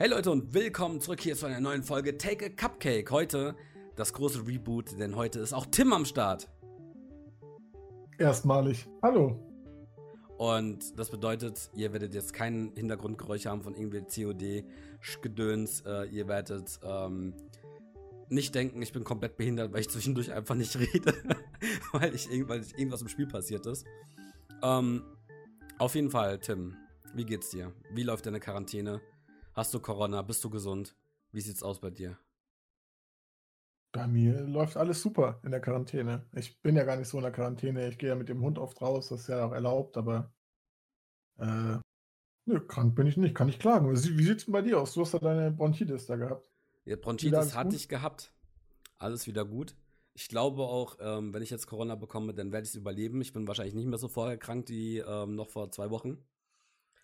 Hey Leute und willkommen zurück hier zu einer neuen Folge Take a Cupcake. Heute das große Reboot, denn heute ist auch Tim am Start. Erstmalig. Hallo. Und das bedeutet, ihr werdet jetzt kein Hintergrundgeräusch haben von irgendwie COD-Gedöns. Äh, ihr werdet ähm, nicht denken, ich bin komplett behindert, weil ich zwischendurch einfach nicht rede, weil, ich, weil ich irgendwas im Spiel passiert ist. Ähm, auf jeden Fall, Tim, wie geht's dir? Wie läuft deine Quarantäne? Hast du Corona? Bist du gesund? Wie sieht's aus bei dir? Bei mir läuft alles super in der Quarantäne. Ich bin ja gar nicht so in der Quarantäne. Ich gehe ja mit dem Hund oft raus, das ist ja auch erlaubt, aber äh, nö, krank bin ich nicht, kann ich klagen. Wie sieht's denn bei dir aus? Du hast ja deine Bronchitis da gehabt. Ja, Bronchitis hatte gut? ich gehabt. Alles wieder gut. Ich glaube auch, ähm, wenn ich jetzt Corona bekomme, dann werde ich es überleben. Ich bin wahrscheinlich nicht mehr so vorher krank wie ähm, noch vor zwei Wochen.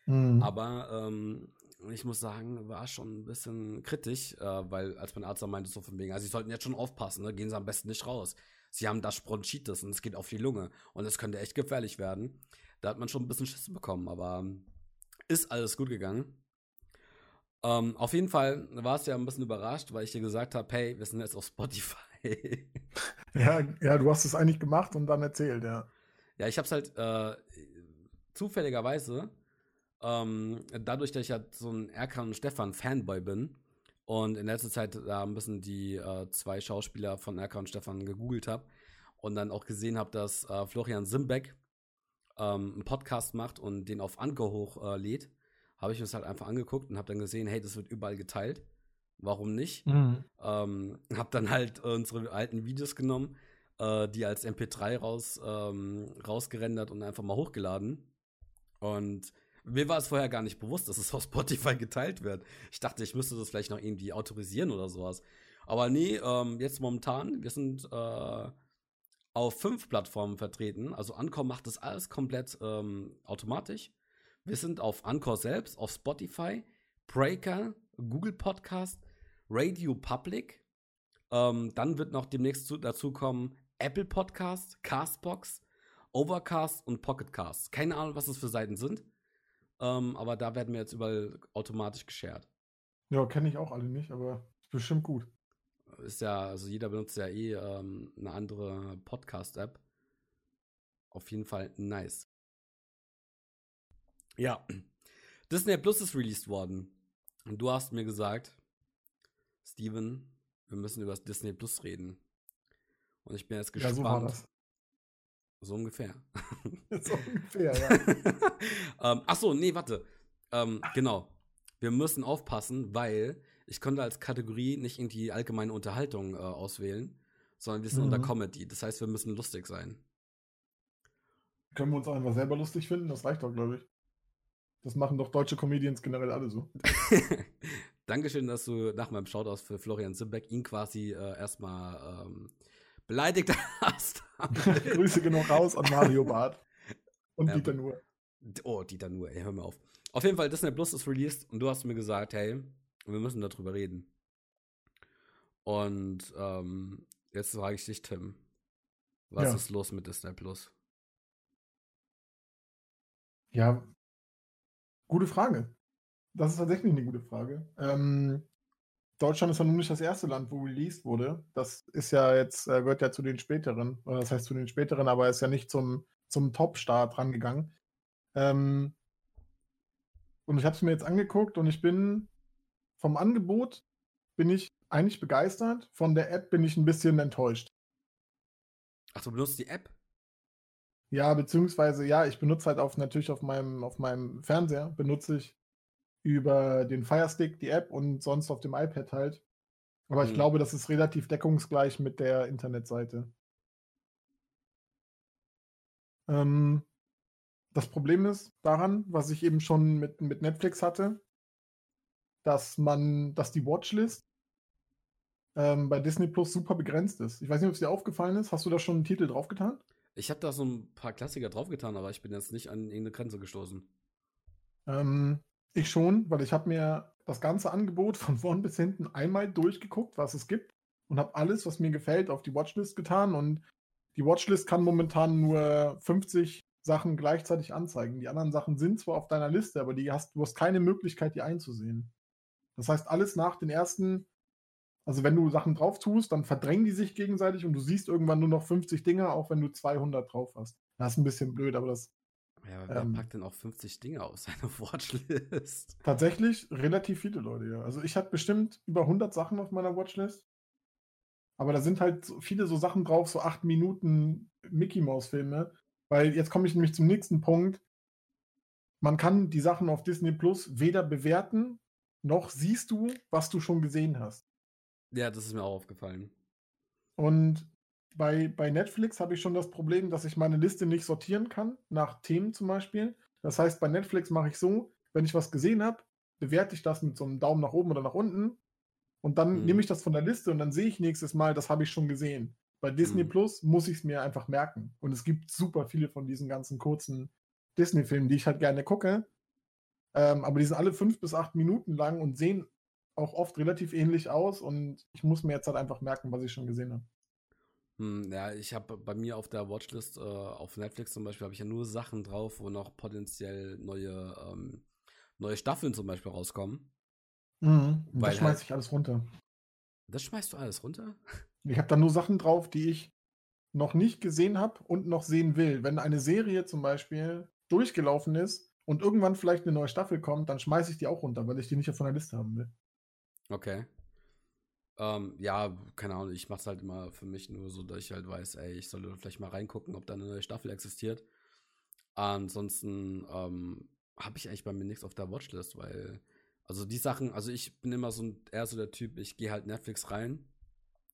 Mhm. Aber ähm, ich muss sagen, war schon ein bisschen kritisch, äh, weil als mein Arzt dann meinte, so von wegen, also sie sollten jetzt schon aufpassen, ne? gehen sie am besten nicht raus. Sie haben das Bronchitis und es geht auf die Lunge und es könnte echt gefährlich werden. Da hat man schon ein bisschen Schiss bekommen, aber ist alles gut gegangen. Ähm, auf jeden Fall war es ja ein bisschen überrascht, weil ich dir gesagt habe, hey, wir sind jetzt auf Spotify. ja, ja, du hast es eigentlich gemacht und dann erzählt, ja. Ja, ich habe es halt äh, zufälligerweise ähm, dadurch, dass ich halt so ein Erkan und Stefan Fanboy bin und in letzter Zeit da ein bisschen die äh, zwei Schauspieler von Erkan und Stefan gegoogelt habe und dann auch gesehen habe, dass äh, Florian Simbeck ähm, einen Podcast macht und den auf Anker hochlädt, äh, habe ich mir das halt einfach angeguckt und habe dann gesehen, hey, das wird überall geteilt. Warum nicht? Mhm. Ähm, habe dann halt unsere alten Videos genommen, äh, die als MP3 raus, ähm, rausgerendert und einfach mal hochgeladen. Und mir war es vorher gar nicht bewusst, dass es auf Spotify geteilt wird. Ich dachte, ich müsste das vielleicht noch irgendwie autorisieren oder sowas. Aber nee, ähm, jetzt momentan, wir sind äh, auf fünf Plattformen vertreten. Also Anchor macht das alles komplett ähm, automatisch. Wir sind auf Anchor selbst, auf Spotify, Breaker, Google Podcast, Radio Public. Ähm, dann wird noch demnächst zu, dazu kommen Apple Podcast, Castbox, Overcast und Pocketcast. Keine Ahnung, was das für Seiten sind. Ähm, aber da werden wir jetzt überall automatisch geshared. Ja, kenne ich auch alle nicht, aber ist bestimmt gut. Ist ja, also jeder benutzt ja eh ähm, eine andere Podcast-App. Auf jeden Fall nice. Ja, Disney Plus ist released worden. Und du hast mir gesagt, Steven, wir müssen über das Disney Plus reden. Und ich bin jetzt gespannt. Ja, so. So ungefähr. so ungefähr, ja. ähm, ach so, nee, warte. Ähm, genau. Wir müssen aufpassen, weil ich konnte als Kategorie nicht irgendwie allgemeine Unterhaltung äh, auswählen, sondern wir sind mhm. unter Comedy. Das heißt, wir müssen lustig sein. Können wir uns auch einfach selber lustig finden? Das reicht doch, glaube ich. Das machen doch deutsche Comedians generell alle so. Dankeschön, dass du nach meinem Shoutout für Florian Simbeck ihn quasi äh, erstmal ähm, beleidigt hast. Grüße genug raus an Mario Barth. Und Dieter Nuhr. Oh, Dieter Nuhr, ey, hör mir auf. Auf jeden Fall, Disney Plus ist released und du hast mir gesagt, hey, wir müssen darüber reden. Und ähm, jetzt frage ich dich, Tim, was ja. ist los mit Disney Plus? Ja, gute Frage. Das ist tatsächlich eine gute Frage. Ähm, Deutschland ist ja nun nicht das erste Land, wo released wurde. Das ist ja jetzt, äh, gehört ja zu den späteren, oder das heißt zu den späteren, aber ist ja nicht zum, zum Top-Start rangegangen. Ähm, und ich habe es mir jetzt angeguckt und ich bin vom Angebot bin ich eigentlich begeistert. Von der App bin ich ein bisschen enttäuscht. Ach, du benutzt die App? Ja, beziehungsweise ja, ich benutze halt auf natürlich auf meinem auf meinem Fernseher benutze ich über den Firestick, die App und sonst auf dem iPad halt. Aber mhm. ich glaube, das ist relativ deckungsgleich mit der Internetseite. Ähm, das Problem ist daran, was ich eben schon mit, mit Netflix hatte, dass man, dass die Watchlist ähm, bei Disney Plus super begrenzt ist. Ich weiß nicht, ob es dir aufgefallen ist. Hast du da schon einen Titel draufgetan? Ich habe da so ein paar Klassiker draufgetan, aber ich bin jetzt nicht an irgendeine Grenze gestoßen. Ähm, ich schon, weil ich habe mir das ganze Angebot von vorn bis hinten einmal durchgeguckt, was es gibt und habe alles, was mir gefällt, auf die Watchlist getan und die Watchlist kann momentan nur 50 Sachen gleichzeitig anzeigen. Die anderen Sachen sind zwar auf deiner Liste, aber die hast, du hast keine Möglichkeit, die einzusehen. Das heißt, alles nach den ersten, also wenn du Sachen drauf tust, dann verdrängen die sich gegenseitig und du siehst irgendwann nur noch 50 Dinge, auch wenn du 200 drauf hast. Das ist ein bisschen blöd, aber das. Ja, aber wer Ähm. packt denn auch 50 Dinge auf seine Watchlist? Tatsächlich relativ viele Leute, ja. Also ich hatte bestimmt über 100 Sachen auf meiner Watchlist. Aber da sind halt so viele so Sachen drauf, so 8 Minuten Mickey Mouse Filme. Weil jetzt komme ich nämlich zum nächsten Punkt. Man kann die Sachen auf Disney Plus weder bewerten, noch siehst du, was du schon gesehen hast. Ja, das ist mir auch aufgefallen. Und bei, bei Netflix habe ich schon das Problem, dass ich meine Liste nicht sortieren kann, nach Themen zum Beispiel. Das heißt, bei Netflix mache ich so, wenn ich was gesehen habe, bewerte ich das mit so einem Daumen nach oben oder nach unten. Und dann Mhm. nehme ich das von der Liste und dann sehe ich nächstes Mal, das habe ich schon gesehen. Bei Disney Mhm. Plus muss ich es mir einfach merken. Und es gibt super viele von diesen ganzen kurzen Disney-Filmen, die ich halt gerne gucke. Ähm, aber die sind alle fünf bis acht Minuten lang und sehen auch oft relativ ähnlich aus. Und ich muss mir jetzt halt einfach merken, was ich schon gesehen habe. Hm, ja, ich habe bei mir auf der Watchlist äh, auf Netflix zum Beispiel habe ich ja nur Sachen drauf, wo noch potenziell neue ähm, neue Staffeln zum Beispiel rauskommen. Mhm. Das schmeiße halt- ich alles runter. Das schmeißt du alles runter? Ich habe da nur Sachen drauf, die ich noch nicht gesehen habe und noch sehen will. Wenn eine Serie zum Beispiel durchgelaufen ist und irgendwann vielleicht eine neue Staffel kommt, dann schmeiße ich die auch runter, weil ich die nicht auf meiner Liste haben will. Okay. Ähm, ja, keine Ahnung, ich mache es halt immer für mich nur so, dass ich halt weiß, ey, ich sollte vielleicht mal reingucken, ob da eine neue Staffel existiert. Ansonsten ähm, habe ich eigentlich bei mir nichts auf der Watchlist, weil, also die Sachen, also ich bin immer so ein, eher so der Typ, ich gehe halt Netflix rein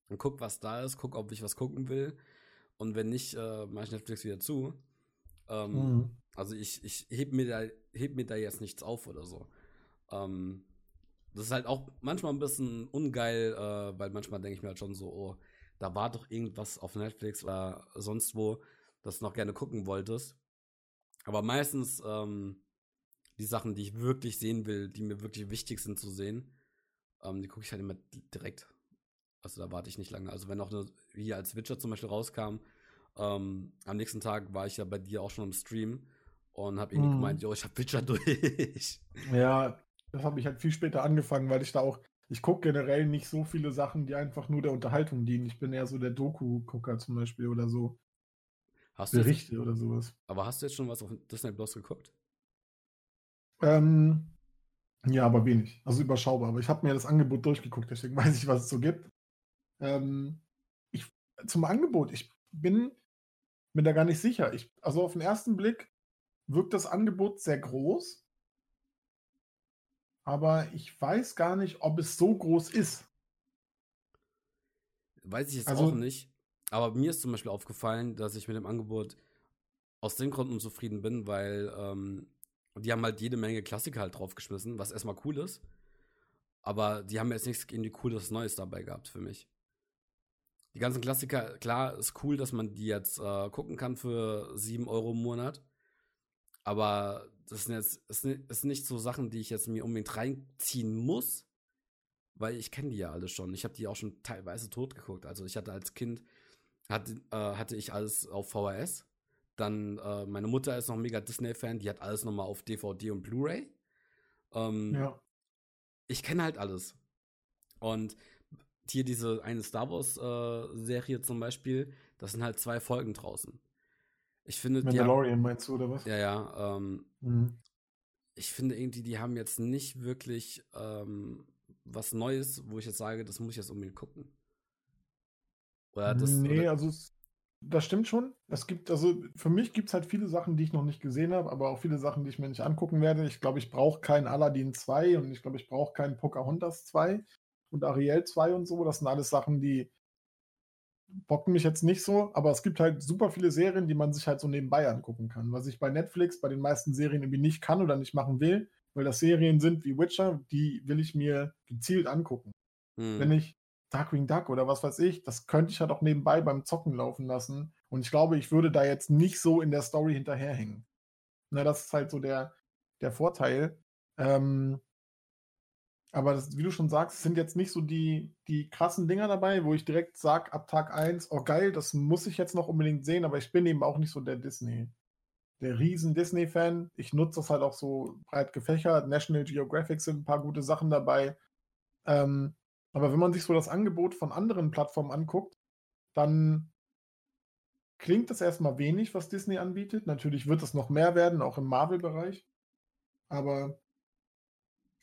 und guck, was da ist, guck, ob ich was gucken will. Und wenn nicht, äh, mache ich Netflix wieder zu. Ähm, Mhm. Also ich, ich heb mir da, heb mir da jetzt nichts auf oder so. Ähm, das ist halt auch manchmal ein bisschen ungeil, äh, weil manchmal denke ich mir halt schon so, oh, da war doch irgendwas auf Netflix oder sonst wo, das du noch gerne gucken wolltest. Aber meistens ähm, die Sachen, die ich wirklich sehen will, die mir wirklich wichtig sind zu sehen, ähm, die gucke ich halt immer direkt. Also da warte ich nicht lange. Also wenn auch eine, wie als Witcher zum Beispiel rauskam, ähm, am nächsten Tag war ich ja bei dir auch schon im Stream und habe irgendwie Mhm. gemeint, jo, ich habe Witcher durch. Ja, das habe ich halt viel später angefangen, weil ich da auch, ich gucke generell nicht so viele Sachen, die einfach nur der Unterhaltung dienen. Ich bin eher so der Doku-Gucker zum Beispiel oder so Hast du jetzt, Berichte oder sowas. aber hast du jetzt schon was auf Disney Plus geguckt? Ähm, ja, aber wenig. Also überschaubar. Aber ich habe mir das Angebot durchgeguckt, deswegen weiß ich, was es so gibt. Ähm, ich, zum Angebot, ich bin mir da gar nicht sicher. Ich, also auf den ersten Blick wirkt das Angebot sehr groß. Aber ich weiß gar nicht, ob es so groß ist. Weiß ich jetzt Also- auch nicht. Aber mir ist zum Beispiel aufgefallen, dass ich mit dem Angebot aus dem Grund unzufrieden bin, weil ähm, die haben halt jede Menge Klassiker halt draufgeschmissen, was erstmal cool ist. Aber die haben jetzt nichts irgendwie Cooles Neues dabei gehabt für mich. Die ganzen Klassiker, klar, ist cool, dass man die jetzt äh, gucken kann für 7 Euro im Monat. Aber das sind jetzt ni- ist nicht so Sachen, die ich jetzt mir unbedingt reinziehen muss, weil ich kenne die ja alle schon. Ich habe die auch schon teilweise tot geguckt. Also ich hatte als Kind hatte, äh, hatte ich alles auf VHS. Dann äh, meine Mutter ist noch mega Disney-Fan, die hat alles nochmal auf DVD und Blu-ray. Ähm, Ja. ich kenne halt alles. Und hier diese eine Star Wars äh, zum Beispiel, das sind halt zwei Folgen draußen. Ich finde, die haben, Mandalorian meinst du, oder was? ja, ja, ähm, Mhm. ich finde irgendwie, die haben jetzt nicht wirklich ähm, was Neues, wo ich jetzt sage, das muss ich jetzt unbedingt gucken. Oder das, nee, oder, also es, das stimmt schon. Es gibt, also für mich gibt es halt viele Sachen, die ich noch nicht gesehen habe, aber auch viele Sachen, die ich mir nicht angucken werde. Ich glaube, ich brauche keinen Aladdin 2 und ich glaube, ich brauche keinen Pocahontas 2 und Ariel 2 und so. Das sind alles Sachen, die bocken mich jetzt nicht so, aber es gibt halt super viele Serien, die man sich halt so nebenbei angucken kann. Was ich bei Netflix bei den meisten Serien irgendwie nicht kann oder nicht machen will, weil das Serien sind wie Witcher, die will ich mir gezielt angucken hm, wenn ich Darkwing Duck oder was weiß ich, das könnte ich halt auch nebenbei beim Zocken laufen lassen. Und ich glaube, ich würde da jetzt nicht so in der Story hinterherhängen. Na, das ist halt so der, der Vorteil. Ähm, aber das, wie du schon sagst, sind jetzt nicht so die, die krassen Dinger dabei, wo ich direkt sage, ab Tag 1, oh geil, das muss ich jetzt noch unbedingt sehen, aber ich bin eben auch nicht so der Disney, der riesen Disney-Fan. Ich nutze das halt auch so breit gefächert. National Geographic sind ein paar gute Sachen dabei. Ähm, aber wenn man sich so das Angebot von anderen Plattformen anguckt, dann klingt das erstmal wenig, was Disney anbietet. Natürlich wird es noch mehr werden, auch im Marvel-Bereich. Aber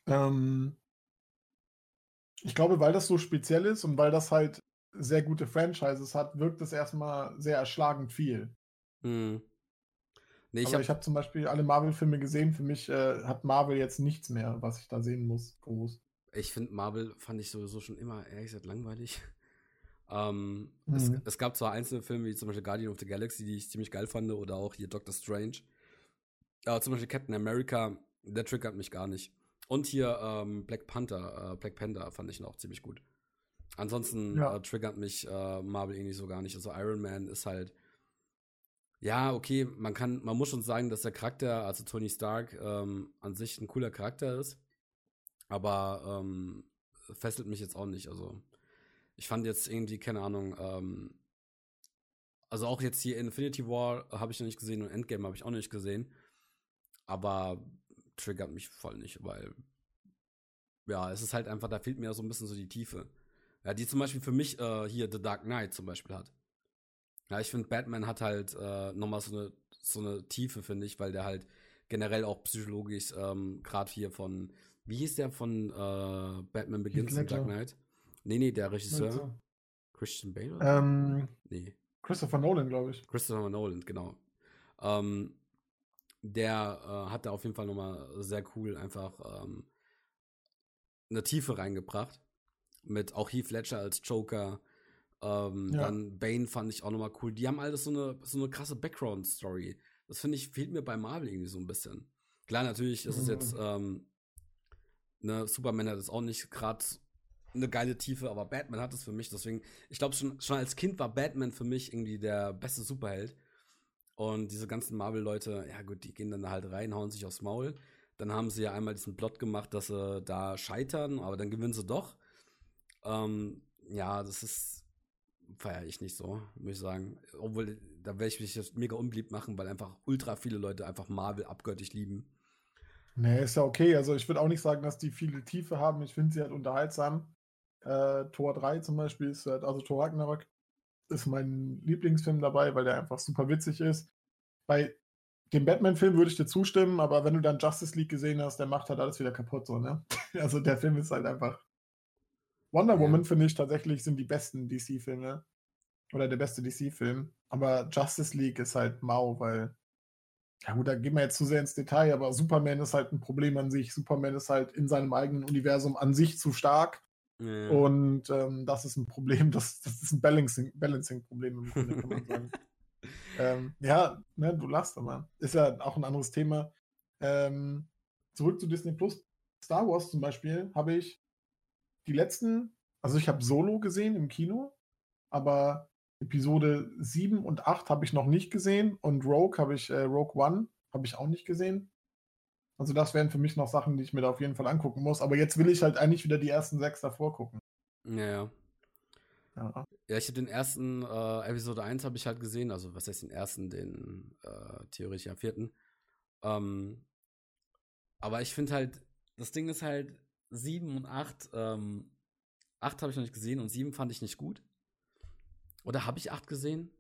ähm, ich glaube, weil das so speziell ist und weil das halt sehr gute Franchises hat, wirkt es erstmal sehr erschlagend viel. Hm. Nee, ich Aber ich habe habe zum Beispiel alle Marvel-Filme gesehen. Für mich äh, hat Marvel jetzt nichts mehr, was ich da sehen muss, groß. Ich finde Marvel fand ich sowieso schon immer ehrlich gesagt langweilig. Ähm, es, Mhm. es gab zwar einzelne Filme wie zum Beispiel Guardian of the Galaxy, die ich ziemlich geil fand, oder auch hier Doctor Strange. Aber zum Beispiel Captain America, der triggert mich gar nicht. Und hier ähm, Black Panther, äh, Black Panther fand ich noch ziemlich gut. Ansonsten Ja. äh, triggert mich äh, Marvel irgendwie so gar nicht. Also Iron Man ist halt, ja, okay, man kann, man muss schon sagen, dass der Charakter, also Tony Stark, ähm, an sich ein cooler Charakter ist. Aber ähm, fesselt mich jetzt auch nicht. Also, ich fand jetzt irgendwie, keine Ahnung, ähm, also auch jetzt hier Infinity War habe ich noch nicht gesehen und Endgame habe ich auch noch nicht gesehen. Aber triggert mich voll nicht, weil ja, es ist halt einfach, da fehlt mir so ein bisschen so die Tiefe. Ja, die zum Beispiel für mich äh, hier The Dark Knight zum Beispiel hat. Ja, ich finde, Batman hat halt äh, nochmal so eine, so eine Tiefe, finde ich, weil der halt generell auch psychologisch, ähm, gerade hier von, wie hieß der von äh, Batman Begins und Dark. Knight? Nee, nee, der Regisseur. Christian Bale? Ähm, Nee. Christopher Nolan, glaube ich. Christopher Nolan, genau. Ähm, der äh, hat da auf jeden Fall nochmal sehr cool einfach ähm, eine Tiefe reingebracht. Mit auch Heath Ledger als Joker. Ähm, Ja. Dann Bane fand ich auch nochmal cool. Die haben alles so eine, so eine krasse Background-Story. Das finde ich, fehlt mir bei Marvel irgendwie so ein bisschen. Klar, natürlich ist es Mhm. jetzt, ähm, ne, Superman hat jetzt auch nicht gerade eine geile Tiefe, aber Batman hat es für mich. Deswegen, ich glaube, schon, schon als Kind war Batman für mich irgendwie der beste Superheld. Und diese ganzen Marvel-Leute, ja gut, die gehen dann halt rein, hauen sich aufs Maul. Dann haben sie ja einmal diesen Plot gemacht, dass sie da scheitern, aber dann gewinnen sie doch. Ähm, ja, das ist, feiere ich nicht so, muss ich sagen. Obwohl, da werde ich mich jetzt mega unbeliebt machen, weil einfach ultra viele Leute einfach Marvel abgöttisch lieben. Nee, ist ja okay. Also ich würde auch nicht sagen, dass die viele Tiefe haben. Ich finde sie halt unterhaltsam. Äh, Tor 3 zum Beispiel ist halt, also Tor Ragnarok ist mein Lieblingsfilm dabei, weil der einfach super witzig ist. Bei dem Batman-Film würde ich dir zustimmen, aber wenn du dann Justice League gesehen hast, der macht halt alles wieder kaputt, so, ne? Also der Film ist halt einfach. Wonder Ja. Woman, finde ich, tatsächlich sind die besten DC-Filme. Oder der beste DC-Film. Aber Justice League ist halt mau, weil ja gut, da gehen wir jetzt zu sehr ins Detail, aber Superman ist halt ein Problem an sich. Superman ist halt in seinem eigenen Universum an sich zu stark. Ja. Und ähm, das ist ein Problem, das, das ist ein Balancing- Balancing-Problem im Grunde, kann man sagen. ähm, ja, ne, du lachst aber. Ist ja auch ein anderes Thema. Ähm, zurück zu Disney Plus. Star Wars zum Beispiel habe ich die letzten, also ich habe Solo gesehen im Kino, aber Episode 7 und 8 habe ich noch nicht gesehen und Rogue habe ich, äh, Rogue One habe ich auch nicht gesehen. Also das wären für mich noch Sachen, die ich mir da auf jeden Fall angucken muss. Aber jetzt will ich halt eigentlich wieder die ersten sechs davor gucken. ja, ja. Ja. Ja, ich habe den ersten, äh, Episode 1 habe ich halt gesehen, also was heißt den ersten, den äh, theoretisch am vierten. Ähm, aber ich finde halt, das Ding ist halt 7 und 8, ähm, 8 habe ich noch nicht gesehen und 7 fand ich nicht gut. Oder habe ich 8 gesehen?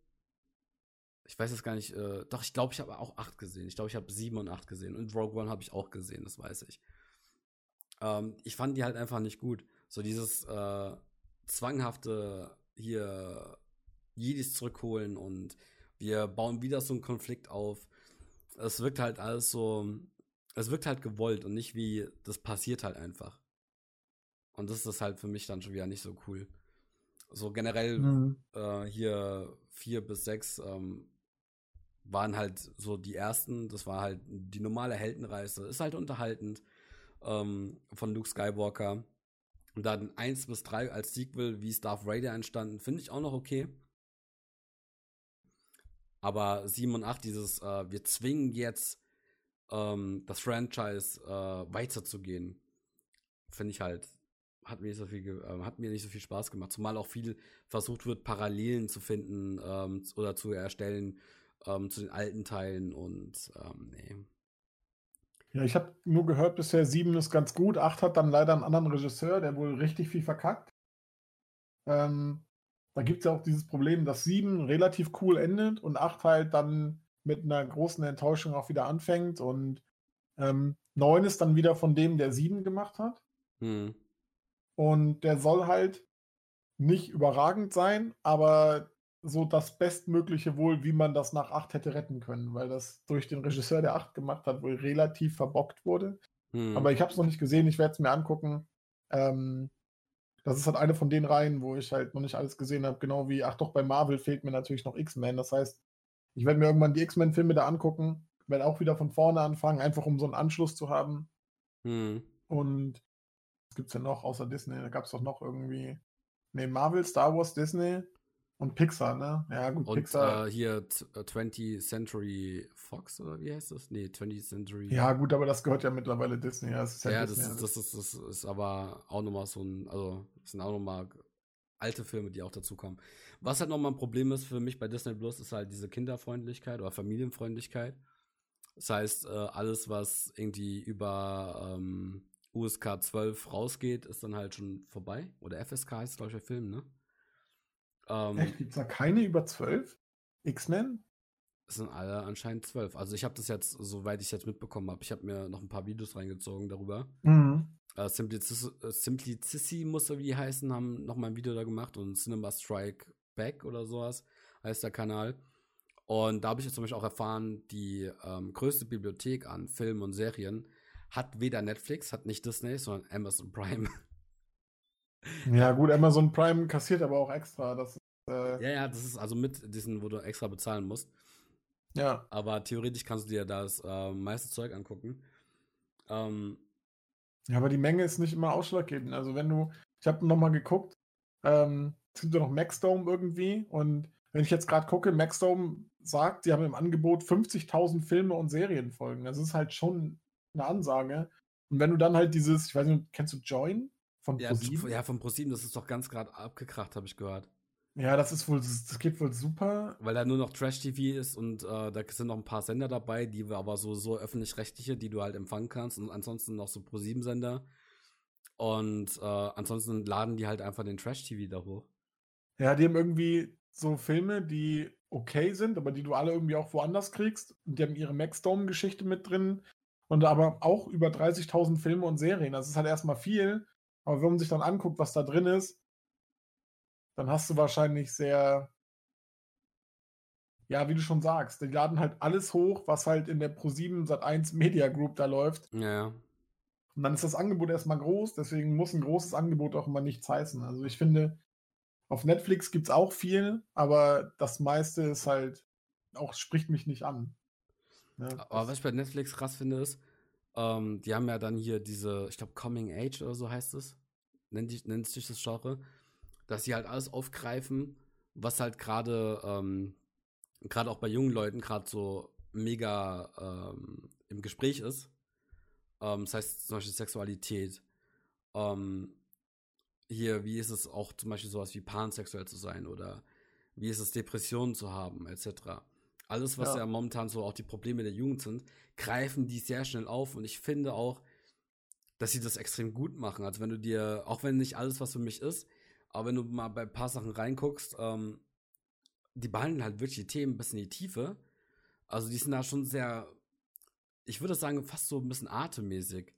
Ich weiß es gar nicht. Äh, doch, ich glaube, ich habe auch 8 gesehen. Ich glaube, ich habe 7 und 8 gesehen. Und Rogue One habe ich auch gesehen, das weiß ich. Ähm, ich fand die halt einfach nicht gut. So dieses äh, zwanghafte hier Jedis zurückholen und wir bauen wieder so einen Konflikt auf. Es wirkt halt alles so, es wirkt halt gewollt und nicht wie, das passiert halt einfach. Und das ist halt für mich dann schon wieder nicht so cool. So generell Mhm. äh, hier vier bis sechs ähm, waren halt so die ersten. Das war halt die normale Heldenreise. Ist halt unterhaltend ähm, von Luke Skywalker. Und dann eins bis drei als Sequel, wie Darth Vader entstanden, finde ich auch noch okay. Aber sieben und acht, dieses, äh, wir zwingen jetzt ähm, das Franchise äh, weiterzugehen, finde ich halt, hat mir nicht so viel, äh, hat mir nicht so viel Spaß gemacht. Zumal auch viel versucht wird, Parallelen zu finden ähm, oder zu erstellen ähm, zu den alten Teilen und ähm, nee. Ja, ich habe nur gehört, bisher 7 ist ganz gut. 8 hat dann leider einen anderen Regisseur, der wohl richtig viel verkackt. Ähm, da gibt es ja auch dieses Problem, dass 7 relativ cool endet und 8 halt dann mit einer großen Enttäuschung auch wieder anfängt. Und ähm, 9 ist dann wieder von dem, der 7 gemacht hat. Hm. Und der soll halt nicht überragend sein, aber so das Bestmögliche wohl, wie man das nach 8 hätte retten können, weil das durch den Regisseur, der 8 gemacht hat, wohl relativ verbockt wurde. Hm. Aber ich habe es noch nicht gesehen, ich werde es mir angucken. Ähm, das ist halt eine von den Reihen, wo ich halt noch nicht alles gesehen habe. Genau wie, ach doch, bei Marvel fehlt mir natürlich noch X-Men. Das heißt, ich werde mir irgendwann die X-Men-Filme da angucken, werde auch wieder von vorne anfangen, einfach um so einen Anschluss zu haben. Hm. Und was gibt es denn noch außer Disney? Da gab es doch noch irgendwie. Ne, Marvel, Star Wars, Disney und Pixar, ne? Ja, gut, Und Pixar. äh, hier t- äh, 20th Century Fox oder wie heißt das? Nee, 20th Century. ja, gut, aber das gehört ja mittlerweile Disney. Ja, das ist ja, Ja, das Disney. ist, das, ist, das ist aber auch nochmal so ein, also das sind auch nochmal alte Filme, die auch dazu kommen. Was halt nochmal ein Problem ist für mich bei Disney Plus, ist halt diese Kinderfreundlichkeit oder Familienfreundlichkeit. Das heißt, äh, alles, was irgendwie über ähm, USK 12 rausgeht, ist dann halt schon vorbei. Oder FSK heißt, glaube ich, der Film, ne? Ähm, Echt? Gibt es da keine über 12? X-Men? Es sind alle anscheinend zwölf. Also ich habe das jetzt, soweit ich jetzt mitbekommen habe, ich habe mir noch ein paar Videos reingezogen darüber. Mhm. Äh, Simplicis äh, Simplicissi muss er wie heißen, haben noch mal ein Video da gemacht und Cinema Strike Back oder sowas heißt der Kanal. Und da habe ich jetzt zum Beispiel auch erfahren, die ähm, größte Bibliothek an Filmen und Serien hat weder Netflix, hat nicht Disney, sondern Amazon Prime. Ja, gut, Amazon Prime kassiert aber auch extra. Das äh, ja, ja, das ist also mit diesen, wo du extra bezahlen musst. ja. Aber theoretisch kannst du dir das äh, meiste Zeug angucken. Ähm, Ja, aber die Menge ist nicht immer ausschlaggebend. Also wenn du, ich habe nochmal geguckt, ähm, es gibt ja noch Maxdome irgendwie und wenn ich jetzt gerade gucke, Maxdome sagt, sie haben im Angebot 50.000 Filme und Serienfolgen. Das ist halt schon eine Ansage. Und wenn du dann halt dieses, ich weiß nicht, kennst du Join von ja, ProSieben? ja, von ProSieben, das ist doch ganz gerade abgekracht, habe ich gehört. Ja, das ist wohl, das, geht wohl super. Weil da nur noch Trash-TV ist und äh, da sind noch ein paar Sender dabei, die wir aber so, so öffentlich-rechtliche, die du halt empfangen kannst und ansonsten noch so Pro-7-Sender. Und äh, ansonsten laden die halt einfach den Trash-TV da hoch. Ja, die haben irgendwie so Filme, die okay sind, aber die du alle irgendwie auch woanders kriegst. Und die haben ihre Maxdome-Geschichte mit drin. Und aber auch über 30.000 Filme und Serien. Das ist halt erstmal viel. Aber wenn man sich dann anguckt, was da drin ist, dann hast du wahrscheinlich sehr, ja, wie du schon sagst, die laden halt alles hoch, was halt in der Pro7 Sat1 Media Group da läuft. Ja. Und dann ist das Angebot erstmal groß, deswegen muss ein großes Angebot auch immer nichts heißen. Also ich finde, auf Netflix gibt es auch viel, aber das meiste ist halt auch, spricht mich nicht an. Ja, Aber was ich bei Netflix krass finde, ist, ähm, die haben ja dann hier diese, ich glaube, Coming Age oder so heißt es, nennt, die, nennt sich das Genre, dass sie halt alles aufgreifen, was halt gerade, ähm, gerade auch bei jungen Leuten gerade so mega ähm, im Gespräch ist. Ähm, das heißt zum Beispiel Sexualität. Ähm, hier, wie ist es auch zum Beispiel sowas wie pansexuell zu sein oder wie ist es Depressionen zu haben, etc. Alles, was ja. Ja. momentan so auch die Probleme der Jugend sind, greifen die sehr schnell auf und ich finde auch, dass sie das extrem gut machen. Also wenn du dir, auch wenn nicht alles was für mich ist, aber wenn du mal bei ein paar Sachen reinguckst, ähm, die behandeln halt wirklich die Themen ein bisschen in die Tiefe. Also die sind da schon sehr, ich würde sagen, fast so ein bisschen atemmäßig.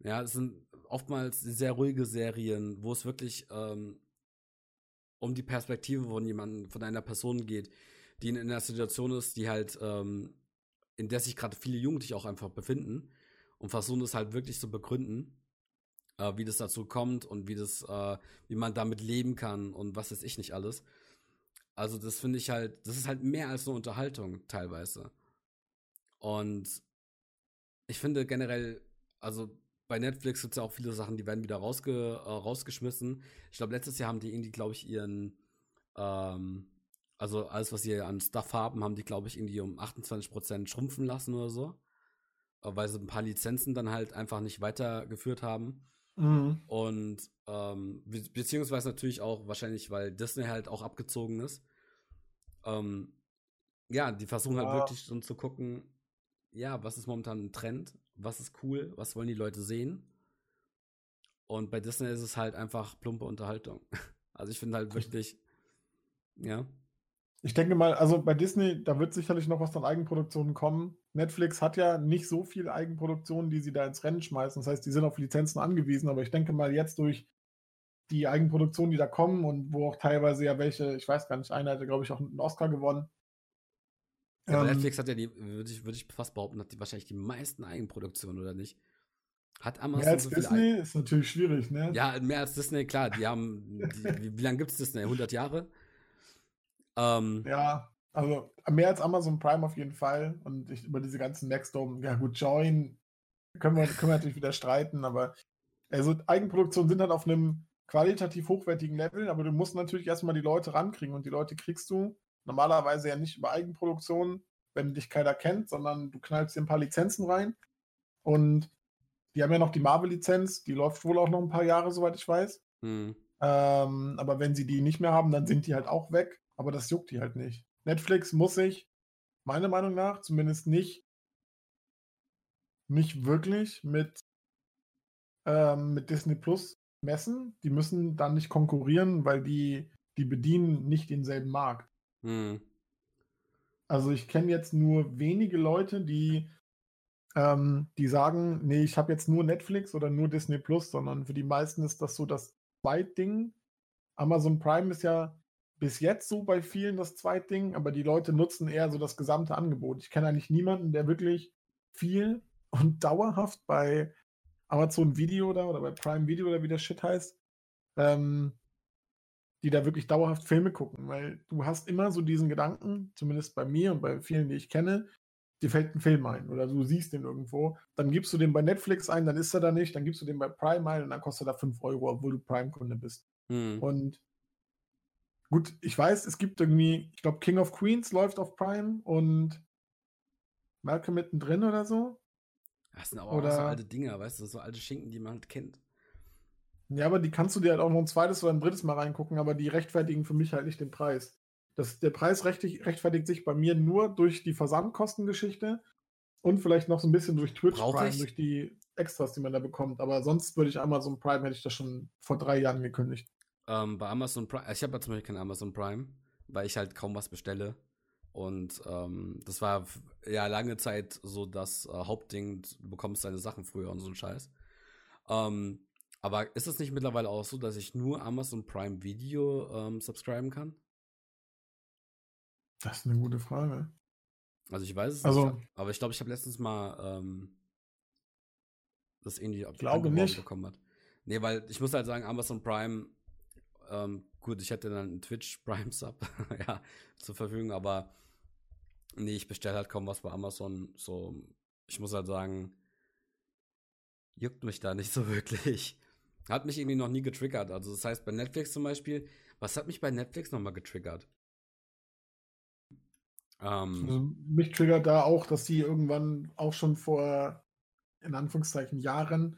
Ja, es sind oftmals sehr ruhige Serien, wo es wirklich ähm, um die Perspektive von jemandem, von einer Person geht, die in einer Situation ist, die halt, ähm, in der sich gerade viele Jugendliche auch einfach befinden und versuchen es halt wirklich zu begründen, äh, wie das dazu kommt und wie das, äh, wie man damit leben kann und was weiß ich nicht alles. Also das finde ich halt, das ist halt mehr als eine Unterhaltung teilweise. Und ich finde generell, also bei Netflix gibt es ja auch viele Sachen, die werden wieder rausge äh, rausgeschmissen. Ich glaube, letztes Jahr haben die irgendwie, glaube ich, ihren, ähm, also alles, was sie an Stuff haben, haben die, glaube ich, irgendwie um 28% schrumpfen lassen oder so. Äh, weil sie ein paar Lizenzen dann halt einfach nicht weitergeführt haben. Mhm. Und ähm, be beziehungsweise natürlich auch wahrscheinlich, weil Disney halt auch abgezogen ist. Ähm, ja, die versuchen halt Ja. wirklich schon zu gucken, ja, was ist momentan ein Trend? Was ist cool? Was wollen die Leute sehen? Und bei Disney ist es halt einfach plumpe Unterhaltung. Also ich finde halt wirklich, ja. Ich denke mal, also bei Disney, da wird sicherlich noch was an Eigenproduktionen kommen. Netflix hat ja nicht so viel Eigenproduktionen, die sie da ins Rennen schmeißen. Das heißt, die sind auf Lizenzen angewiesen, aber ich denke mal jetzt durch die Eigenproduktionen, die da kommen und wo auch teilweise ja welche, ich weiß gar nicht, einer hätte, glaube ich, auch einen Oscar gewonnen. Ja, ähm, Netflix hat ja die, würde ich, würd ich fast behaupten, hat die wahrscheinlich die meisten Eigenproduktionen, oder nicht? Hat Amazon mehr als so Disney ist natürlich schwierig, ne? Ja, mehr als Disney, klar. Die haben, die, wie, wie lange gibt es Disney? 100 Jahre? Ähm, ja, also mehr als Amazon Prime auf jeden Fall. Und ich, über diese ganzen Nextdome, ja gut, Join können wir, können wir natürlich wieder streiten, aber also Eigenproduktionen sind halt auf einem qualitativ hochwertigen Level, aber du musst natürlich erstmal die Leute rankriegen und die Leute kriegst du normalerweise ja nicht über Eigenproduktion, wenn dich keiner kennt, sondern du knallst dir ein paar Lizenzen rein und die haben ja noch die Marvel-Lizenz, die läuft wohl auch noch ein paar Jahre, soweit ich weiß. Hm. Ähm, aber wenn sie die nicht mehr haben, dann sind die halt auch weg. Aber das juckt die halt nicht. Netflix muss sich, meiner Meinung nach, zumindest nicht, nicht wirklich mit, ähm, mit Disney Plus messen. Die müssen dann nicht konkurrieren, weil die, die bedienen nicht denselben Markt. Hm. Also ich kenne jetzt nur wenige Leute, die ähm, die sagen, nee, ich habe jetzt nur Netflix oder nur Disney Plus, sondern für die meisten ist das so das Zweitding. Amazon Prime ist ja bis jetzt so bei vielen das Zweitding, aber die Leute nutzen eher so das gesamte Angebot. Ich kenne eigentlich niemanden, der wirklich viel und dauerhaft bei Amazon Video oder, oder bei Prime Video oder wie der Shit heißt, ähm, die da wirklich dauerhaft Filme gucken, weil du hast immer so diesen Gedanken, zumindest bei mir und bei vielen, die ich kenne, dir fällt ein Film ein oder du siehst den irgendwo, dann gibst du den bei Netflix ein, dann ist er da nicht, dann gibst du den bei Prime ein und dann kostet er da 5 Euro, obwohl du Prime-Kunde bist. Hm. Und gut, ich weiß, es gibt irgendwie, ich glaube, King of Queens läuft auf Prime und Malcolm mittendrin oder so. Das sind aber oder, auch so alte Dinger, weißt du, so alte Schinken, die man halt kennt. Ja, aber die kannst du dir halt auch noch ein zweites oder ein drittes Mal reingucken, aber die rechtfertigen für mich halt nicht den Preis. Das, der Preis rechtfertigt sich bei mir nur durch die Versandkostengeschichte und vielleicht noch so ein bisschen durch Twitch Brauch Prime, ich? durch die Extras, die man da bekommt. Aber sonst würde ich Amazon Prime, hätte ich das schon vor drei Jahren gekündigt. Ähm, bei Amazon Prime, ich habe ja zum Beispiel kein Amazon Prime, weil ich halt kaum was bestelle. Und ähm, das war ja lange Zeit so das äh, Hauptding, du bekommst deine Sachen früher und so ein Scheiß. Ähm, aber ist es nicht mittlerweile auch so, dass ich nur Amazon Prime Video ähm, subscriben kann? Das ist eine gute Frage. Also ich weiß es also, nicht, aber ich glaube, ich habe letztens mal ähm, das irgendwie glaube nicht. bekommen hat. Nee, weil ich muss halt sagen, Amazon Prime, ähm, gut, ich hätte dann einen Twitch Prime Sub ja, zur Verfügung, aber nee, ich bestelle halt kaum was bei Amazon. So, ich muss halt sagen, juckt mich da nicht so wirklich. Hat mich irgendwie noch nie getriggert. Also das heißt, bei Netflix zum Beispiel, was hat mich bei Netflix nochmal getriggert? Ähm, also mich triggert da auch, dass sie irgendwann auch schon vor, in Anführungszeichen, Jahren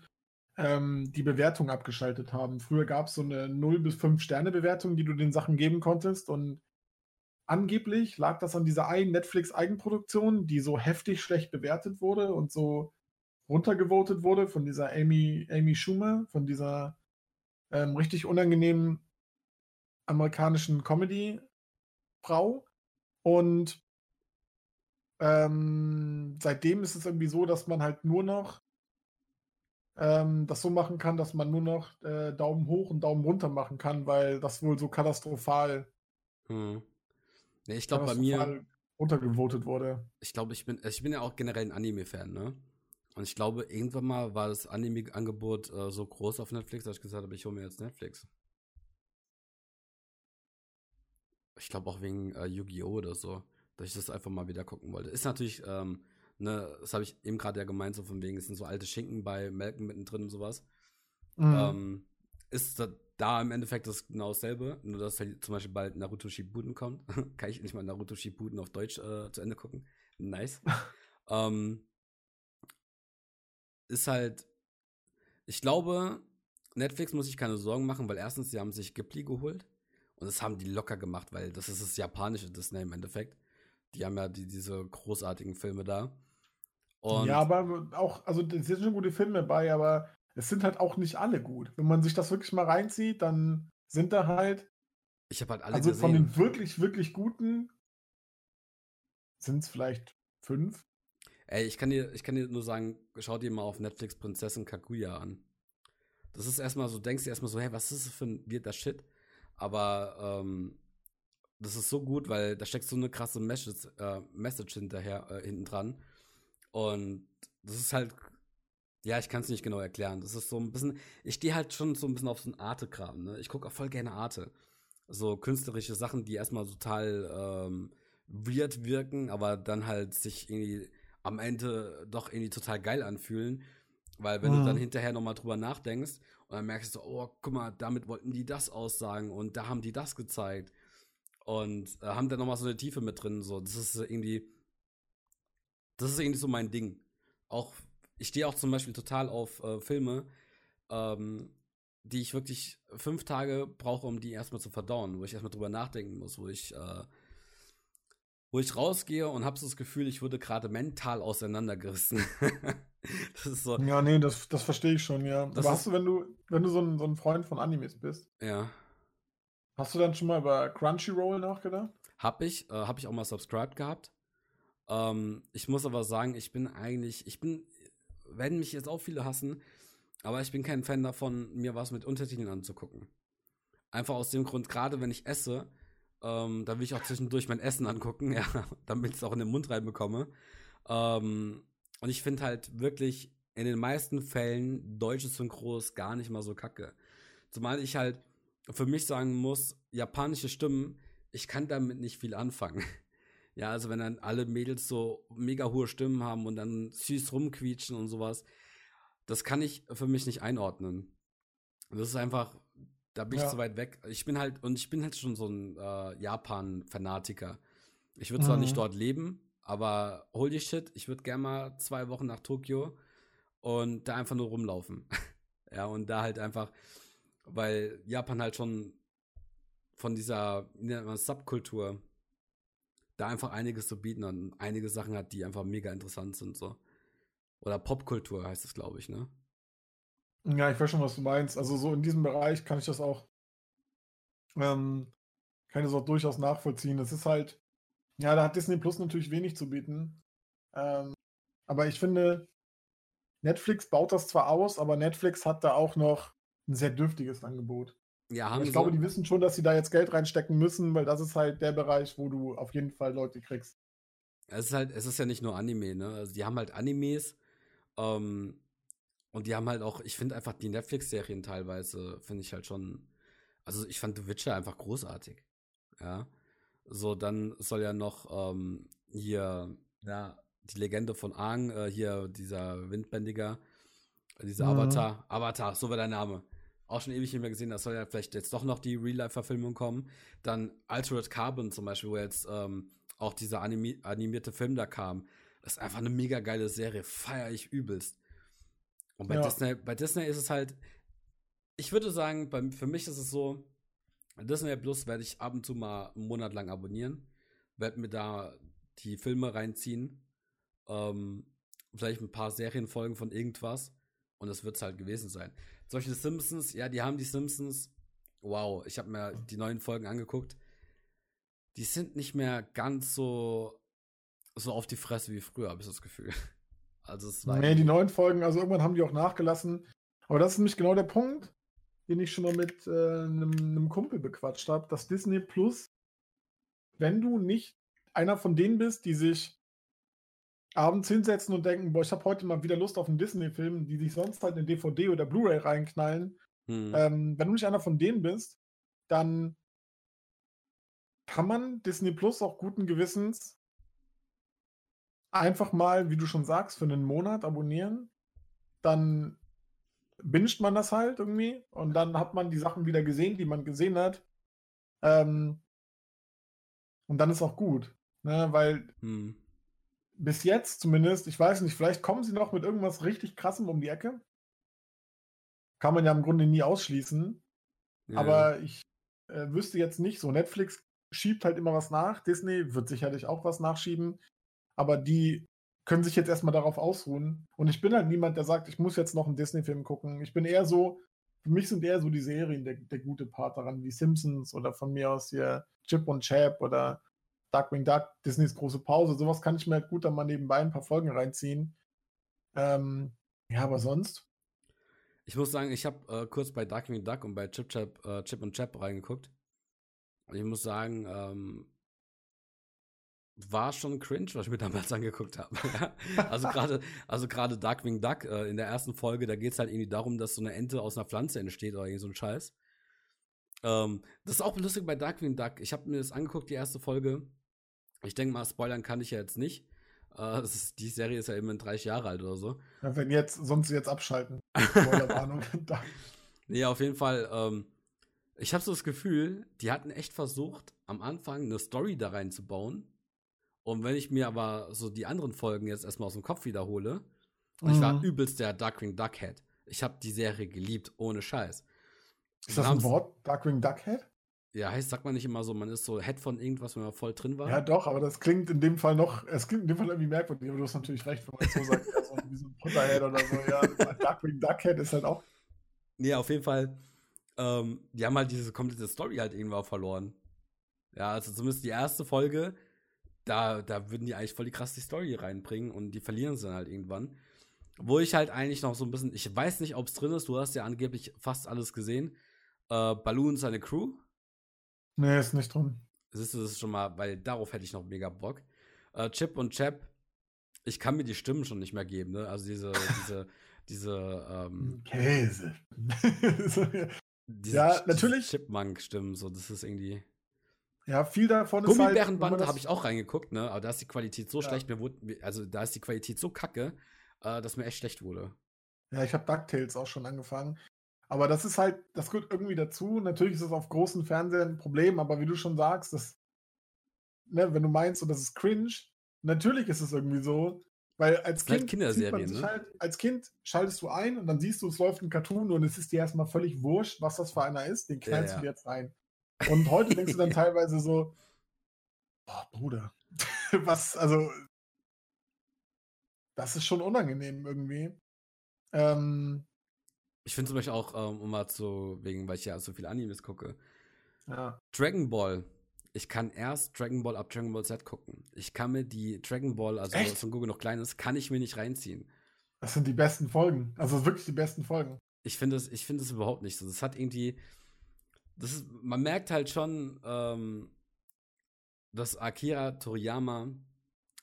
ähm, die Bewertung abgeschaltet haben. Früher gab es so eine 0 bis 5 Sterne Bewertung, die du den Sachen geben konntest und angeblich lag das an dieser einen Netflix-Eigenproduktion, die so heftig schlecht bewertet wurde und so runtergevotet wurde von dieser Amy, Amy Schumer, von dieser ähm, richtig unangenehmen amerikanischen Comedy-Frau. Und ähm, seitdem ist es irgendwie so, dass man halt nur noch ähm, das so machen kann, dass man nur noch äh, Daumen hoch und Daumen runter machen kann, weil das wohl so katastrophal. Hm. Nee, ich glaube bei mir untergevotet wurde. Ich glaube, ich bin, ich bin ja auch generell ein Anime-Fan, ne? Und ich glaube, irgendwann mal war das Anime-Angebot äh, so groß auf Netflix, dass ich gesagt habe, ich hole mir jetzt Netflix. Ich glaube auch wegen äh, Yu-Gi-Oh! oder so dass ich das einfach mal wieder gucken wollte. Ist natürlich, ähm, ne, das habe ich eben gerade ja gemeint, so von wegen, es sind so alte Schinken bei Melken mittendrin und sowas. Mhm. Ähm, ist da, da, im Endeffekt das genau dasselbe, nur dass halt zum Beispiel bald Naruto Shippuden kommt. Kann ich nicht mal Naruto Shippuden auf Deutsch äh, zu Ende gucken. Nice. ähm, ist halt, ich glaube, Netflix muss sich keine Sorgen machen, weil erstens, sie haben sich Ghibli geholt und das haben die locker gemacht, weil das ist das japanische Disney im Endeffekt. Die haben ja die, diese großartigen Filme da. Und Ja, aber auch, also es sind schon gute Filme bei, aber es sind halt auch nicht alle gut. Wenn man sich das wirklich mal reinzieht, dann sind da halt, ich habe halt alle also von gesehen. den wirklich, wirklich guten sind es vielleicht fünf. Ey, ich kann dir, ich kann dir nur sagen, schau dir mal auf Netflix Prinzessin Kaguya an. Das ist erstmal so, denkst du erstmal so, hey, was ist das für ein weirder Shit? Aber ähm, das ist so gut, weil da steckt so eine krasse Message, äh, Message hinterher, äh, hinten dran. Und das ist halt, ja, ich kann es nicht genau erklären. Das ist so ein bisschen, ich stehe halt schon so ein bisschen auf so ein Arte-Kram, ne? Ich gucke auch voll gerne Arte. So künstlerische Sachen, die erstmal total ähm, weird wirken, aber dann halt sich irgendwie am Ende doch irgendwie total geil anfühlen. Weil wenn du dann Mhm. hinterher nochmal drüber nachdenkst und dann merkst du, oh, guck mal, damit wollten die das aussagen und da haben die das gezeigt. Und äh, haben dann nochmal so eine Tiefe mit drin. So, das ist irgendwie, das ist irgendwie so mein Ding. Auch, ich stehe auch zum Beispiel total auf äh, Filme, ähm, die ich wirklich fünf Tage brauche, um die erstmal zu verdauen, wo ich erstmal drüber nachdenken muss, wo ich, äh, wo ich rausgehe und habe so das Gefühl, ich wurde gerade mental auseinandergerissen. das ist so, Ja, nee, das, das verstehe ich schon, ja. Das aber hast du, wenn du, wenn du so ein, so ein Freund von Animes bist, ja. hast du dann schon mal über Crunchyroll nachgedacht? Hab ich, äh, hab ich auch mal subscribed gehabt. Ähm, ich muss aber sagen, ich bin eigentlich, ich bin, werden mich jetzt auch viele hassen, aber ich bin kein Fan davon, mir was mit Untertiteln anzugucken. Einfach aus dem Grund, gerade wenn ich esse, ähm, da will ich auch zwischendurch mein Essen angucken, ja, damit ich es auch in den Mund reinbekomme. Ähm, und ich finde halt wirklich in den meisten Fällen deutsches Synchros gar nicht mal so kacke. Zumal ich halt für mich sagen muss, japanische Stimmen, ich kann damit nicht viel anfangen. Ja, also wenn dann alle Mädels so mega hohe Stimmen haben und dann süß rumquietschen und sowas, das kann ich für mich nicht einordnen. Das ist einfach, da bin ich Ja. zu weit weg. Ich bin halt, und ich bin halt schon so ein äh, Japan-Fanatiker. Ich würde zwar Mhm. nicht dort leben, aber holy shit, ich würde gerne mal zwei Wochen nach Tokio und da einfach nur rumlaufen. ja, und da halt einfach, weil Japan halt schon von dieser Subkultur da einfach einiges zu bieten und einige Sachen hat, die einfach mega interessant sind, so. Oder Popkultur heißt es, glaube ich, ne? Ja, ich weiß schon, was du meinst. Also so in diesem Bereich kann ich das auch, ähm, kann ich das auch durchaus nachvollziehen. Es ist halt, ja, da hat Disney Plus natürlich wenig zu bieten. Ähm, aber ich finde, Netflix baut das zwar aus, aber Netflix hat da auch noch ein sehr dürftiges Angebot. Ja, haben ich sie. glaube, die wissen schon, dass sie da jetzt Geld reinstecken müssen, weil das ist halt der Bereich, wo du auf jeden Fall Leute kriegst. Es ist halt, es ist ja nicht nur Anime, ne? Also die haben halt Animes, ähm, und die haben halt auch, ich finde einfach die Netflix-Serien teilweise, finde ich halt schon, also ich fand The Witcher einfach großartig. Ja. So, dann soll ja noch ähm, hier, ja, die Legende von Aang, äh, hier dieser Windbändiger, dieser Mhm. Avatar, Avatar, so war der Name. Auch schon ewig nicht mehr gesehen, da soll ja vielleicht jetzt doch noch die Real-Life-Verfilmung kommen. Dann Altered Carbon zum Beispiel, wo jetzt ähm, auch dieser animi animierte Film da kam. Das ist einfach eine mega geile Serie, feiere ich übelst. Und bei, Ja. Disney, bei Disney ist es halt, ich würde sagen, bei, für mich ist es so, Disney Plus werde ich ab und zu mal einen Monat lang abonnieren, werde mir da die Filme reinziehen, ähm, vielleicht ein paar Serienfolgen von irgendwas und das wird es halt gewesen sein. Die Simpsons, ja, die haben die Simpsons, wow, ich habe mir die neuen Folgen angeguckt, die sind nicht mehr ganz so, so auf die Fresse wie früher, habe ich das Gefühl. Also es war Nee, die neuen Folgen, also irgendwann haben die auch nachgelassen. Aber das ist nämlich genau der Punkt, den ich schon mal mit äh, einem, einem Kumpel bequatscht habe, dass Disney Plus, wenn du nicht einer von denen bist, die sich abends hinsetzen und denken, boah, ich habe heute mal wieder Lust auf einen Disney-Film, die sich sonst halt eine DVD oder Blu-ray reinknallen, hm, ähm, wenn du nicht einer von denen bist, dann kann man Disney Plus auch guten Gewissens einfach mal, wie du schon sagst, für einen Monat abonnieren. Dann binscht man das halt irgendwie und dann hat man die Sachen wieder gesehen, die man gesehen hat. Ähm, und dann ist auch gut. Ne? Weil hm. Bis jetzt zumindest, ich weiß nicht, vielleicht kommen sie noch mit irgendwas richtig krassem um die Ecke. Kann man ja im Grunde nie ausschließen. Ja, Aber ich äh, wüsste jetzt nicht so. Netflix schiebt halt immer was nach. Disney wird sicherlich auch was nachschieben. Aber die können sich jetzt erstmal darauf ausruhen. Und ich bin halt niemand, der sagt, ich muss jetzt noch einen Disney-Film gucken. Ich bin eher so, für mich sind eher so die Serien der, der gute Part daran, wie Simpsons oder von mir aus hier Chip und Chap oder Darkwing Duck, Disneys große Pause. Sowas kann ich mir halt gut dann mal nebenbei ein paar Folgen reinziehen. Ähm, ja, aber sonst. Ich muss sagen, ich habe äh, kurz bei Darkwing Duck und bei Chip, Chap, äh, Chip und Chap reingeguckt. Und ich muss sagen, ähm, war schon cringe, was ich mir damals angeguckt habe. also gerade also Darkwing Duck äh, in der ersten Folge, da geht es halt irgendwie darum, dass so eine Ente aus einer Pflanze entsteht oder irgend so ein Scheiß. Ähm, das ist auch lustig bei Darkwing Duck. Ich habe mir das angeguckt, die erste Folge. Ich denke mal, spoilern kann ich ja jetzt nicht. Äh, ist, die Serie ist ja immerhin 30 Jahre alt oder so. Ja, wenn jetzt, sonst jetzt abschalten. Spoilerwarnung. nee, auf jeden Fall. Ähm, ich habe so das Gefühl, die hatten echt versucht, am Anfang eine Story da reinzubauen und wenn ich mir aber so die anderen Folgen jetzt erstmal aus dem Kopf wiederhole, mhm. ich war mhm. übelst der Darkwing Duckhead. Ich habe die Serie geliebt, ohne Scheiß. Ist das ein Wort? Darkwing Duckhead? Ja, heißt, sagt man nicht immer so, man ist so Head von irgendwas, wenn man voll drin war. Ja, doch, aber das klingt in dem Fall noch, es klingt in dem Fall irgendwie merkwürdig, aber du hast natürlich recht, wenn man so sagt, ja, so wie so ein Potterhead oder so, ja, Darkwing Duckhead ist halt auch. Nee, auf jeden Fall, ähm, die haben halt diese komplette Story halt irgendwann verloren. Ja, also zumindest die erste Folge, da, da würden die eigentlich voll die krasse Story reinbringen und die verlieren sie dann halt irgendwann. Wo ich halt eigentlich noch so ein bisschen, ich weiß nicht, ob es drin ist, du hast ja angeblich fast alles gesehen. Äh, Balloon seine Crew. Nee, ist nicht drin. Siehst du, das ist schon mal, weil darauf hätte ich noch mega Bock. Äh, Chip und Chap, ich kann mir die Stimmen schon nicht mehr geben, ne? Also diese, diese, diese, ähm, Käse. diese, ja, natürlich. Chipmunk-Stimmen, so, das ist irgendwie. Ja, viel davon ist halt. Gummibärenbande habe ich auch reingeguckt, ne? Aber da ist die Qualität so ja. schlecht, mir wurde, also da ist die Qualität so kacke, äh, dass mir echt schlecht wurde. Ja, ich habe DuckTales auch schon angefangen. Aber das ist halt, das gehört irgendwie dazu. Natürlich ist es auf großen Fernsehern ein Problem, aber wie du schon sagst, das, ne, wenn du meinst, so, das ist cringe, natürlich ist es irgendwie so. Weil als Kind, Kinderserien, ne? halt, als Kind schaltest du ein und dann siehst du, es läuft ein Cartoon und es ist dir erstmal völlig wurscht, was das für einer ist, den knallst ja, ja. du jetzt rein. Und heute denkst du dann teilweise so, boah, Bruder, was, also, das ist schon unangenehm irgendwie. Ähm, ich finde zum Beispiel auch, ähm, um mal zu, wegen, weil ich ja so viele Animes gucke, ja. Dragon Ball. Ich kann erst Dragon Ball ab Dragon Ball Z gucken. Ich kann mir die Dragon Ball, also Echt? Son Goku noch klein ist, kann ich mir nicht reinziehen. Das sind die besten Folgen. Also wirklich die besten Folgen. Ich finde es, ich überhaupt nicht so. Das hat irgendwie, das ist, man merkt halt schon, ähm, dass Akira Toriyama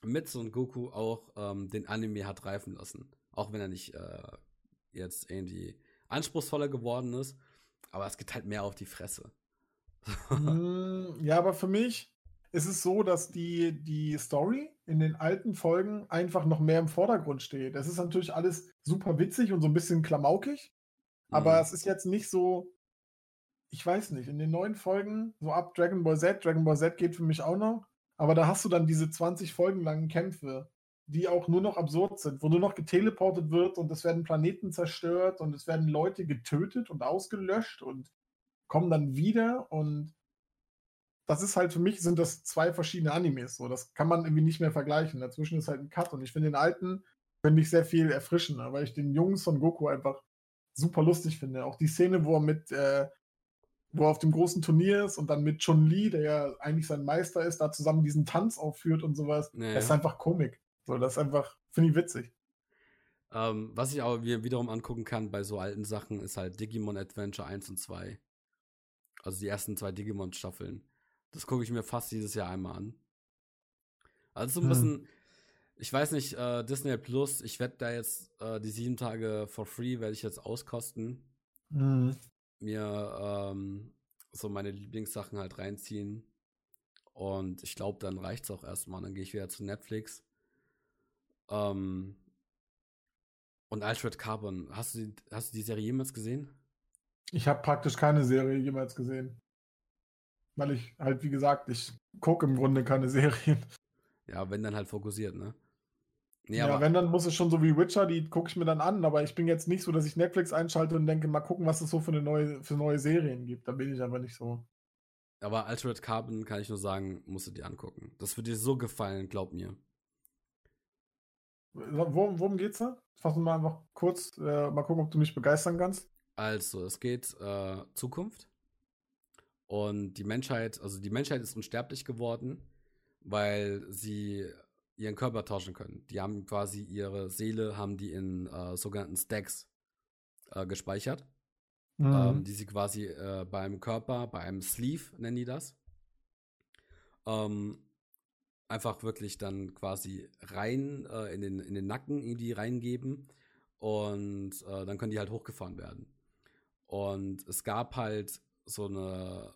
mit Son Goku auch ähm, den Anime hat reifen lassen. Auch wenn er nicht äh, jetzt irgendwie anspruchsvoller geworden ist. Aber es geht halt mehr auf die Fresse. Hm, ja, aber für mich ist es so, dass die, die Story in den alten Folgen einfach noch mehr im Vordergrund steht. Es ist natürlich alles super witzig und so ein bisschen klamaukig. Aber mhm. es ist jetzt nicht so, ich weiß nicht, in den neuen Folgen, so ab Dragon Ball Z, Dragon Ball Z geht für mich auch noch, aber da hast du dann diese 20 Folgen langen Kämpfe, die auch nur noch absurd sind, wo nur noch geteleportet wird und es werden Planeten zerstört und es werden Leute getötet und ausgelöscht und kommen dann wieder und das ist halt für mich sind das zwei verschiedene Animes so, das kann man irgendwie nicht mehr vergleichen. Dazwischen ist halt ein Cut und ich finde den alten finde ich sehr viel erfrischender, weil ich den Jungs von Goku einfach super lustig finde. Auch die Szene, wo er mit äh, wo er auf dem großen Turnier ist und dann mit Chun-Li, der ja eigentlich sein Meister ist, da zusammen diesen Tanz aufführt und sowas. Ja, das ist einfach Komik. So, das ist einfach, finde ich witzig. Ähm, was ich aber wiederum angucken kann bei so alten Sachen, ist halt Digimon Adventure 1 und 2. Also die ersten zwei Digimon-Staffeln. Das gucke ich mir fast dieses Jahr einmal an. Also so ein hm. bisschen, ich weiß nicht, äh, Disney Plus, ich werde da jetzt äh, die sieben Tage for free, werde ich jetzt auskosten. Hm mir ähm, so meine Lieblingssachen halt reinziehen. Und ich glaube, dann reicht es auch erstmal. Dann gehe ich wieder zu Netflix. Ähm, und Alfred Carbon, hast du, die, hast du die Serie jemals gesehen? Ich habe praktisch keine Serie jemals gesehen. Weil ich halt, wie gesagt, ich gucke im Grunde keine Serien. Ja, wenn dann halt fokussiert, ne? Nee, ja, wenn, dann muss es schon so wie Witcher, die gucke ich mir dann an, aber ich bin jetzt nicht so, dass ich Netflix einschalte und denke, mal gucken, was es so für, eine neue, für neue Serien gibt. Da bin ich aber nicht so. Aber Altered Carbon kann ich nur sagen, musst du dir angucken. Das wird dir so gefallen, glaub mir. Worum, worum geht's da? Fassen wir mal einfach kurz, äh, mal gucken, ob du mich begeistern kannst. Also, es geht äh, Zukunft. Und die Menschheit, also die Menschheit ist unsterblich geworden, weil sie ihren Körper tauschen können. Die haben quasi ihre Seele, haben die in äh, sogenannten Stacks äh, gespeichert, Mhm. ähm, die sie quasi äh, beim Körper, bei einem Sleeve nennen die das, ähm, einfach wirklich dann quasi rein äh, in, den, in den Nacken irgendwie reingeben und äh, dann können die halt hochgefahren werden. Und es gab halt so eine,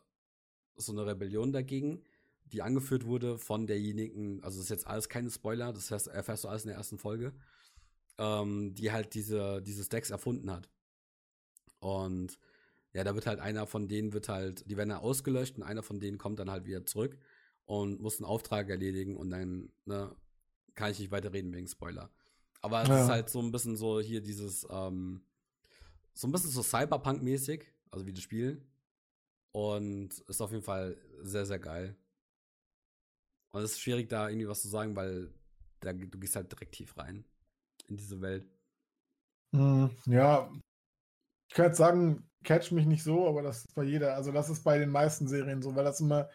so eine Rebellion dagegen, die angeführt wurde von derjenigen, also das ist jetzt alles keine Spoiler, das heißt, erfährst du alles in der ersten Folge, ähm, die halt diese, diese Stacks erfunden hat. Und ja, da wird halt einer von denen wird halt, die werden dann ausgelöscht und einer von denen kommt dann halt wieder zurück und muss einen Auftrag erledigen und dann, ne, kann ich nicht weiter reden wegen Spoiler. Aber es Ja. ist halt so ein bisschen so hier dieses, ähm, so ein bisschen so Cyberpunk-mäßig, also wie das Spiel. Und ist auf jeden Fall sehr, sehr geil. Und es ist schwierig, da irgendwie was zu sagen, weil da, du gehst halt direkt tief rein in diese Welt. Mhm. Ja, ich jetzt sagen, catch mich nicht so, aber das ist bei jeder, also das ist bei den meisten Serien so, weil das immer,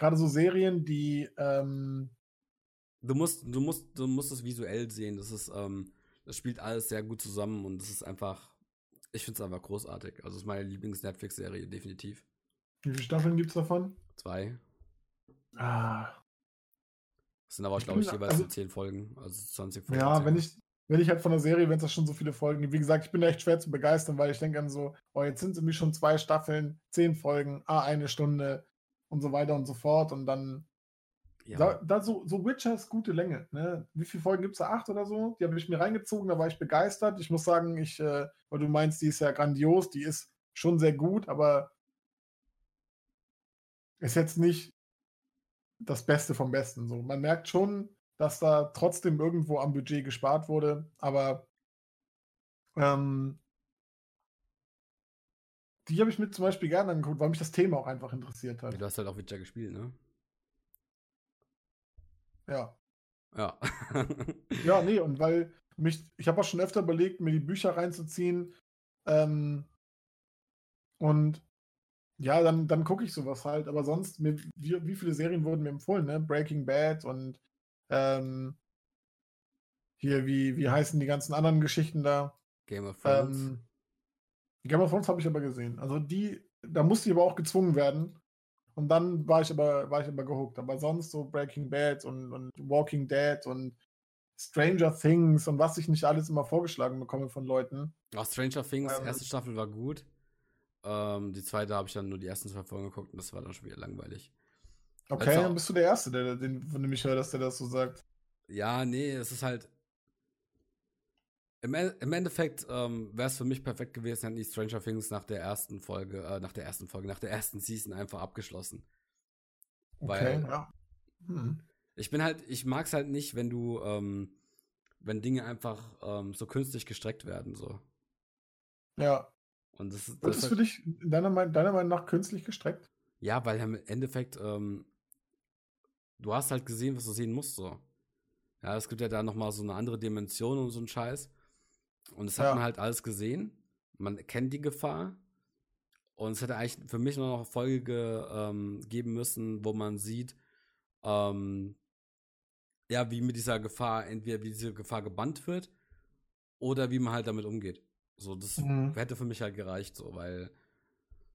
gerade so Serien, die, ähm, Du musst, du musst, du musst es visuell sehen. Das ist, ähm, das spielt alles sehr gut zusammen und das ist einfach, ich finde es einfach großartig. Also es ist meine Lieblings-Netflix-Serie, definitiv. wie viele Staffeln gibt es davon? Zwei. Ah, Das sind aber, Ich glaube ich, jeweils also- so 10 Folgen, also 20 Folgen. ja, wenn ich, wenn ich halt von der Serie, wenn es da schon so viele Folgen gibt, wie gesagt, ich bin da echt schwer zu begeistern, weil ich denke an so, oh, jetzt sind es irgendwie schon zwei Staffeln, zehn Folgen, ah, eine Stunde und so weiter und so fort und dann Ja, Da, da so, so Witcher ist gute Länge. Ne? Wie viele Folgen gibt es da? Acht oder so? Die habe ich mir reingezogen, da war ich begeistert. Ich muss sagen, ich, äh, weil du meinst, die ist ja grandios, die ist schon sehr gut, aber ist jetzt nicht das Beste vom Besten. So. Man merkt schon, dass da trotzdem irgendwo am Budget gespart wurde, aber ähm, die habe ich mir zum Beispiel gerne angeguckt, weil mich das Thema auch einfach interessiert hat. du hast halt auch Witcher gespielt, ne? Ja. Ja. Ja, nee, und weil mich, ich habe auch schon öfter überlegt, mir die Bücher reinzuziehen. Ähm, und ja, dann, dann gucke ich sowas halt. Aber sonst, mir, wie, wie viele Serien wurden mir empfohlen, ne? Breaking Bad und ähm, hier, wie, wie heißen die ganzen anderen Geschichten da? Game of Thrones. Ähm, Game of Thrones habe ich aber gesehen. Also die, da musste ich aber auch gezwungen werden. Und dann war ich aber, war ich aber gehuckt. Aber sonst so Breaking Bad und, und Walking Dead und Stranger Things und was ich nicht alles immer vorgeschlagen bekomme von Leuten. Auch Stranger Things, ähm, erste Staffel war gut. Ähm, die zweite habe ich dann nur die ersten zwei Folgen geguckt und das war dann schon wieder langweilig. Okay, Also- dann bist du der Erste, der, den, von dem ich höre, dass der das so sagt. Ja, nee, es ist halt. Im, E- im Endeffekt ähm, wäre es für mich perfekt gewesen, hätten die Stranger Things nach der ersten Folge, äh, nach der ersten Folge, nach der ersten Season einfach abgeschlossen. Okay, Weil- ja. Hm. Ich bin halt, ich mag es halt nicht, wenn du, ähm, wenn Dinge einfach ähm, so künstlich gestreckt werden, so. Ja. Und das, ist- Wird das für halt, dich deiner, Meinung- deiner Meinung nach künstlich gestreckt? ja, weil im Endeffekt, ähm, du hast halt gesehen, was du sehen musst, so. Ja, es gibt ja da nochmal so eine andere Dimension und so ein Scheiß. Und das hat Ja. man halt alles gesehen. Man kennt die Gefahr. Und es hätte eigentlich für mich nur noch eine Folge ge, ähm, geben müssen, wo man sieht, ähm, ja, wie mit dieser Gefahr, entweder wie diese Gefahr gebannt wird oder wie man halt damit umgeht. So, das Mhm. hätte für mich halt gereicht, so, weil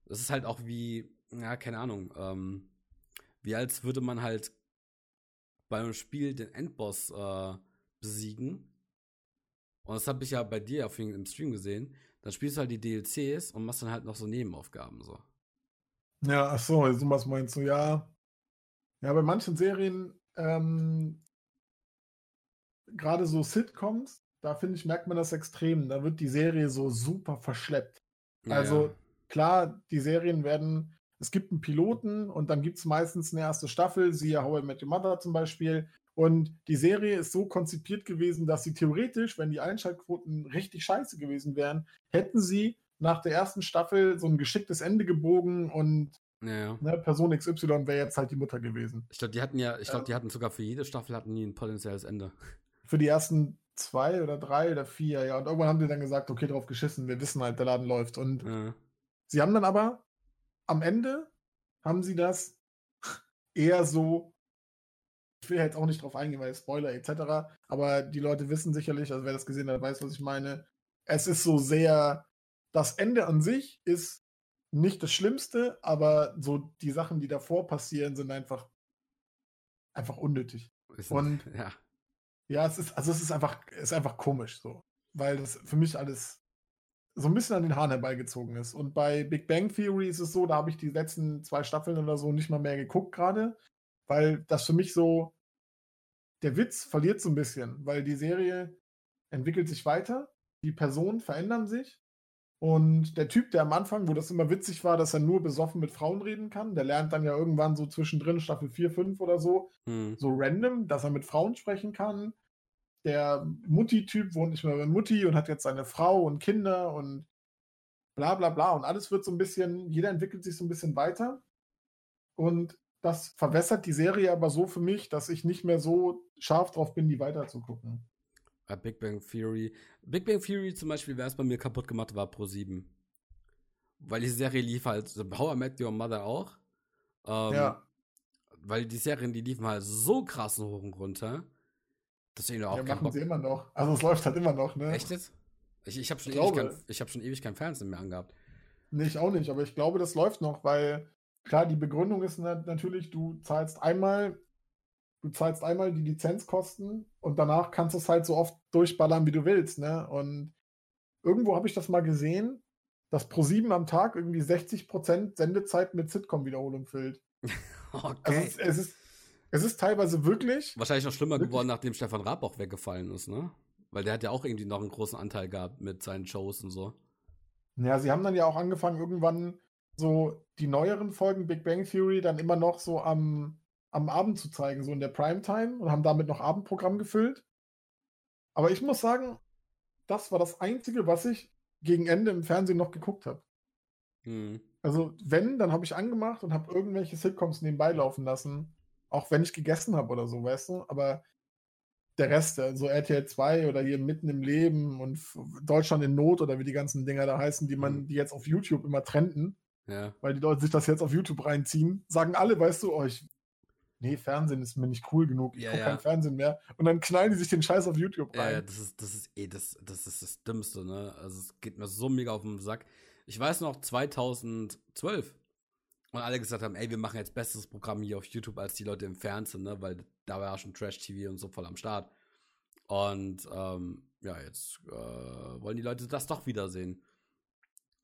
das ist halt auch wie, ja, keine Ahnung, ähm, wie als würde man halt beim Spiel den Endboss äh, besiegen. Und das habe ich ja bei dir auf jeden, im Stream gesehen. Dann spielst du halt die DLCs und machst dann halt noch so Nebenaufgaben so. Ja, ach so, so was meinst du, ja. Ja, bei manchen Serien, ähm, gerade so Sitcoms, da finde ich, merkt man das extrem. Da wird die Serie so super verschleppt. Ja, Also ja. klar, die Serien werden, es gibt einen Piloten und dann gibt es meistens eine erste Staffel, siehe How I Met Your Mother zum Beispiel. Und die Serie ist so konzipiert gewesen, dass sie theoretisch, wenn die Einschaltquoten richtig scheiße gewesen wären, hätten sie nach der ersten Staffel so ein geschicktes Ende gebogen und ja, ne, Person XY wäre jetzt halt die Mutter gewesen. Ich glaube, die hatten ja, ich glaube, die hatten sogar für jede Staffel hatten die ein potenzielles Ende. Für die ersten zwei oder drei oder vier, ja. Und irgendwann haben die dann gesagt, okay, drauf geschissen, wir wissen halt, der Laden läuft. Und Ja. sie haben dann aber am Ende haben sie das eher so, ich will jetzt auch nicht drauf eingehen, weil Spoiler etc., aber die Leute wissen sicherlich, also wer das gesehen hat, weiß, was ich meine. Es ist so sehr, das Ende an sich ist nicht das Schlimmste, aber so die Sachen, die davor passieren, sind einfach, einfach unnötig. Ist- Und- ja. Ja, es ist, also es ist einfach, es ist einfach komisch so. Weil das für mich alles so ein bisschen an den Haaren herbeigezogen ist. Und bei Big Bang Theory ist es so, da habe ich die letzten zwei Staffeln oder so nicht mal mehr geguckt gerade, weil das für mich so, der Witz verliert so ein bisschen, weil die Serie entwickelt sich weiter, die Personen verändern sich und der Typ, der am Anfang, wo das immer witzig war, dass er nur besoffen mit Frauen reden kann, der lernt dann ja irgendwann so zwischendrin, Staffel 4, 5 oder so, Hm. so random, dass er mit Frauen sprechen kann. Der Mutti-Typ wohnt nicht mehr bei Mutti und hat jetzt seine Frau und Kinder und bla bla bla. Und alles wird so ein bisschen, jeder entwickelt sich so ein bisschen weiter. Und das verwässert die Serie aber so für mich, dass ich nicht mehr so scharf drauf bin, die weiter zu gucken. Bei Big Bang Theory. Big Bang Theory zum Beispiel, wer es bei mir kaputt gemacht war, Pro 7. Weil die Serie lief halt, so How I Met Your Mother auch. Ähm, ja, Weil die Serien, die liefen halt so krass hoch und runter. Deswegen auch ja machen Bock. sie immer noch. Also es läuft halt immer noch, ne? Echt jetzt? Ich, ich habe schon, Ich ewig glaube. kein- ich hab schon ewig kein Fernsehen mehr angehabt. Nee, ich auch nicht, aber ich glaube, das läuft noch, weil klar, die Begründung ist na- natürlich, du zahlst einmal, du zahlst einmal die Lizenzkosten und danach kannst du es halt so oft durchballern, wie du willst, ne? Und irgendwo habe ich das mal gesehen, dass ProSieben am Tag irgendwie 60% Sendezeit mit Sitcom-Wiederholung füllt. Also Okay. es, es ist, es ist teilweise wirklich, Wahrscheinlich noch schlimmer Wirklich? geworden, nachdem Stefan Raab auch weggefallen ist, ne? Weil der hat ja auch irgendwie noch einen großen Anteil gehabt mit seinen Shows und so. Ja, sie haben dann ja auch angefangen, irgendwann so die neueren Folgen Big Bang Theory dann immer noch so am, am Abend zu zeigen, so in der Primetime und haben damit noch Abendprogramm gefüllt. Aber ich muss sagen, das war das Einzige, was ich gegen Ende im Fernsehen noch geguckt habe. Hm. Also, wenn, dann habe ich angemacht und habe irgendwelche Sitcoms nebenbei laufen lassen. Auch wenn ich gegessen habe oder so, weißt du? Aber der Rest, also RTL 2 oder hier mitten im Leben und Deutschland in Not oder wie die ganzen Dinger da heißen, die man, Mhm. die jetzt auf YouTube immer trenden, Ja. weil die Leute sich das jetzt auf YouTube reinziehen, sagen alle, weißt du, oh, ich, nee, Fernsehen ist mir nicht cool genug, ich Ja, gucke ja. kein Fernsehen mehr. Und dann knallen die sich den Scheiß auf YouTube Ja, ja, rein. das ist, das ist eh das, das ist das Dümmste, ne? Also es geht mir so mega auf den Sack. Ich weiß noch 2012 und alle gesagt haben, ey, wir machen jetzt bestes Programm hier auf YouTube als die Leute im Fernsehen, ne? Weil da war ja schon Trash-TV und so voll am Start. Und ähm, ja, jetzt äh, wollen die Leute das doch wiedersehen.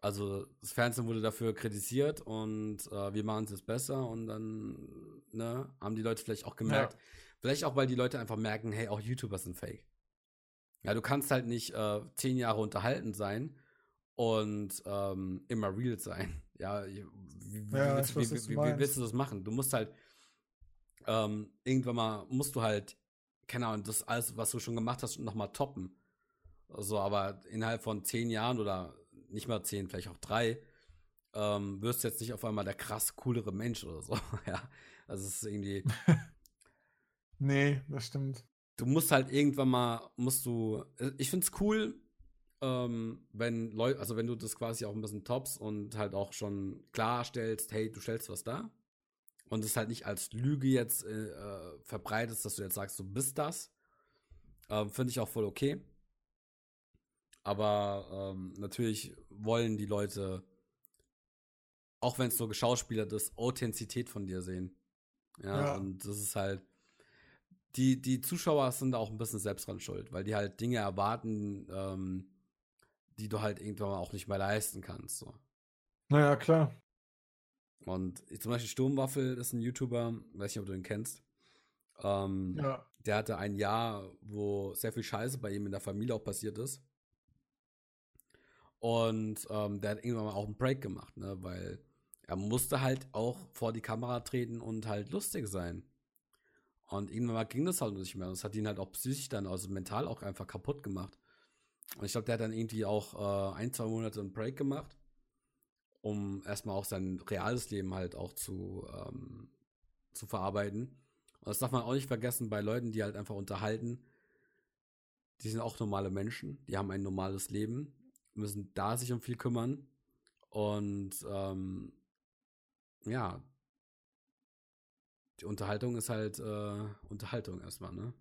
Also das Fernsehen wurde dafür kritisiert und äh, wir machen es jetzt besser und dann ne, haben die Leute vielleicht auch gemerkt, vielleicht auch, weil die Leute einfach merken, hey, auch YouTuber sind fake. Ja, du kannst halt nicht äh, zehn Jahre unterhalten sein und ähm, immer real sein. Ja, wie, Ja, willst, weiß, wie, wie, wie willst du das machen? Du musst halt ähm, irgendwann mal, musst du halt, keine Ahnung, das alles, was du schon gemacht hast, nochmal toppen. So, aber innerhalb von zehn Jahren oder nicht mal zehn, vielleicht auch drei, ähm, wirst du jetzt nicht auf einmal der krass coolere Mensch oder so. ja, also es ist irgendwie, Nee, das stimmt. du musst halt irgendwann mal, musst du, ich find's cool, ähm, wenn Leute, also wenn du das quasi auch ein bisschen tops und halt auch schon klarstellst, hey, du stellst was da und es halt nicht als Lüge jetzt äh, äh, verbreitest, dass du jetzt sagst, du bist das, ähm, finde ich auch voll okay. Aber ähm, natürlich wollen die Leute, auch wenn es nur geschauspielert ist, Authentizität von dir sehen. Ja, Ja. und das ist halt, die, die Zuschauer sind da auch ein bisschen selbst dran schuld, weil die halt Dinge erwarten, ähm, die du halt irgendwann auch nicht mehr leisten kannst. So. Naja, klar. Und zum Beispiel Sturmwaffel ist ein YouTuber, weiß nicht, ob du ihn kennst. Ähm, Ja. Der hatte ein Jahr, wo sehr viel Scheiße bei ihm in der Familie auch passiert ist. Und ähm, der hat irgendwann mal auch einen Break gemacht, ne? weil er musste halt auch vor die Kamera treten und halt lustig sein. Und irgendwann mal ging das halt nicht mehr. Das hat ihn halt auch psychisch dann, also mental auch einfach kaputt gemacht. Und ich glaube, der hat dann irgendwie auch äh, ein, zwei Monate einen Break gemacht, um erstmal auch sein reales Leben halt auch zu, ähm, zu verarbeiten. Und das darf man auch nicht vergessen bei Leuten, die halt einfach unterhalten. die sind auch normale Menschen, die haben ein normales Leben, müssen da sich um viel kümmern. Und ähm, ja, die Unterhaltung ist halt äh, Unterhaltung erstmal, ne?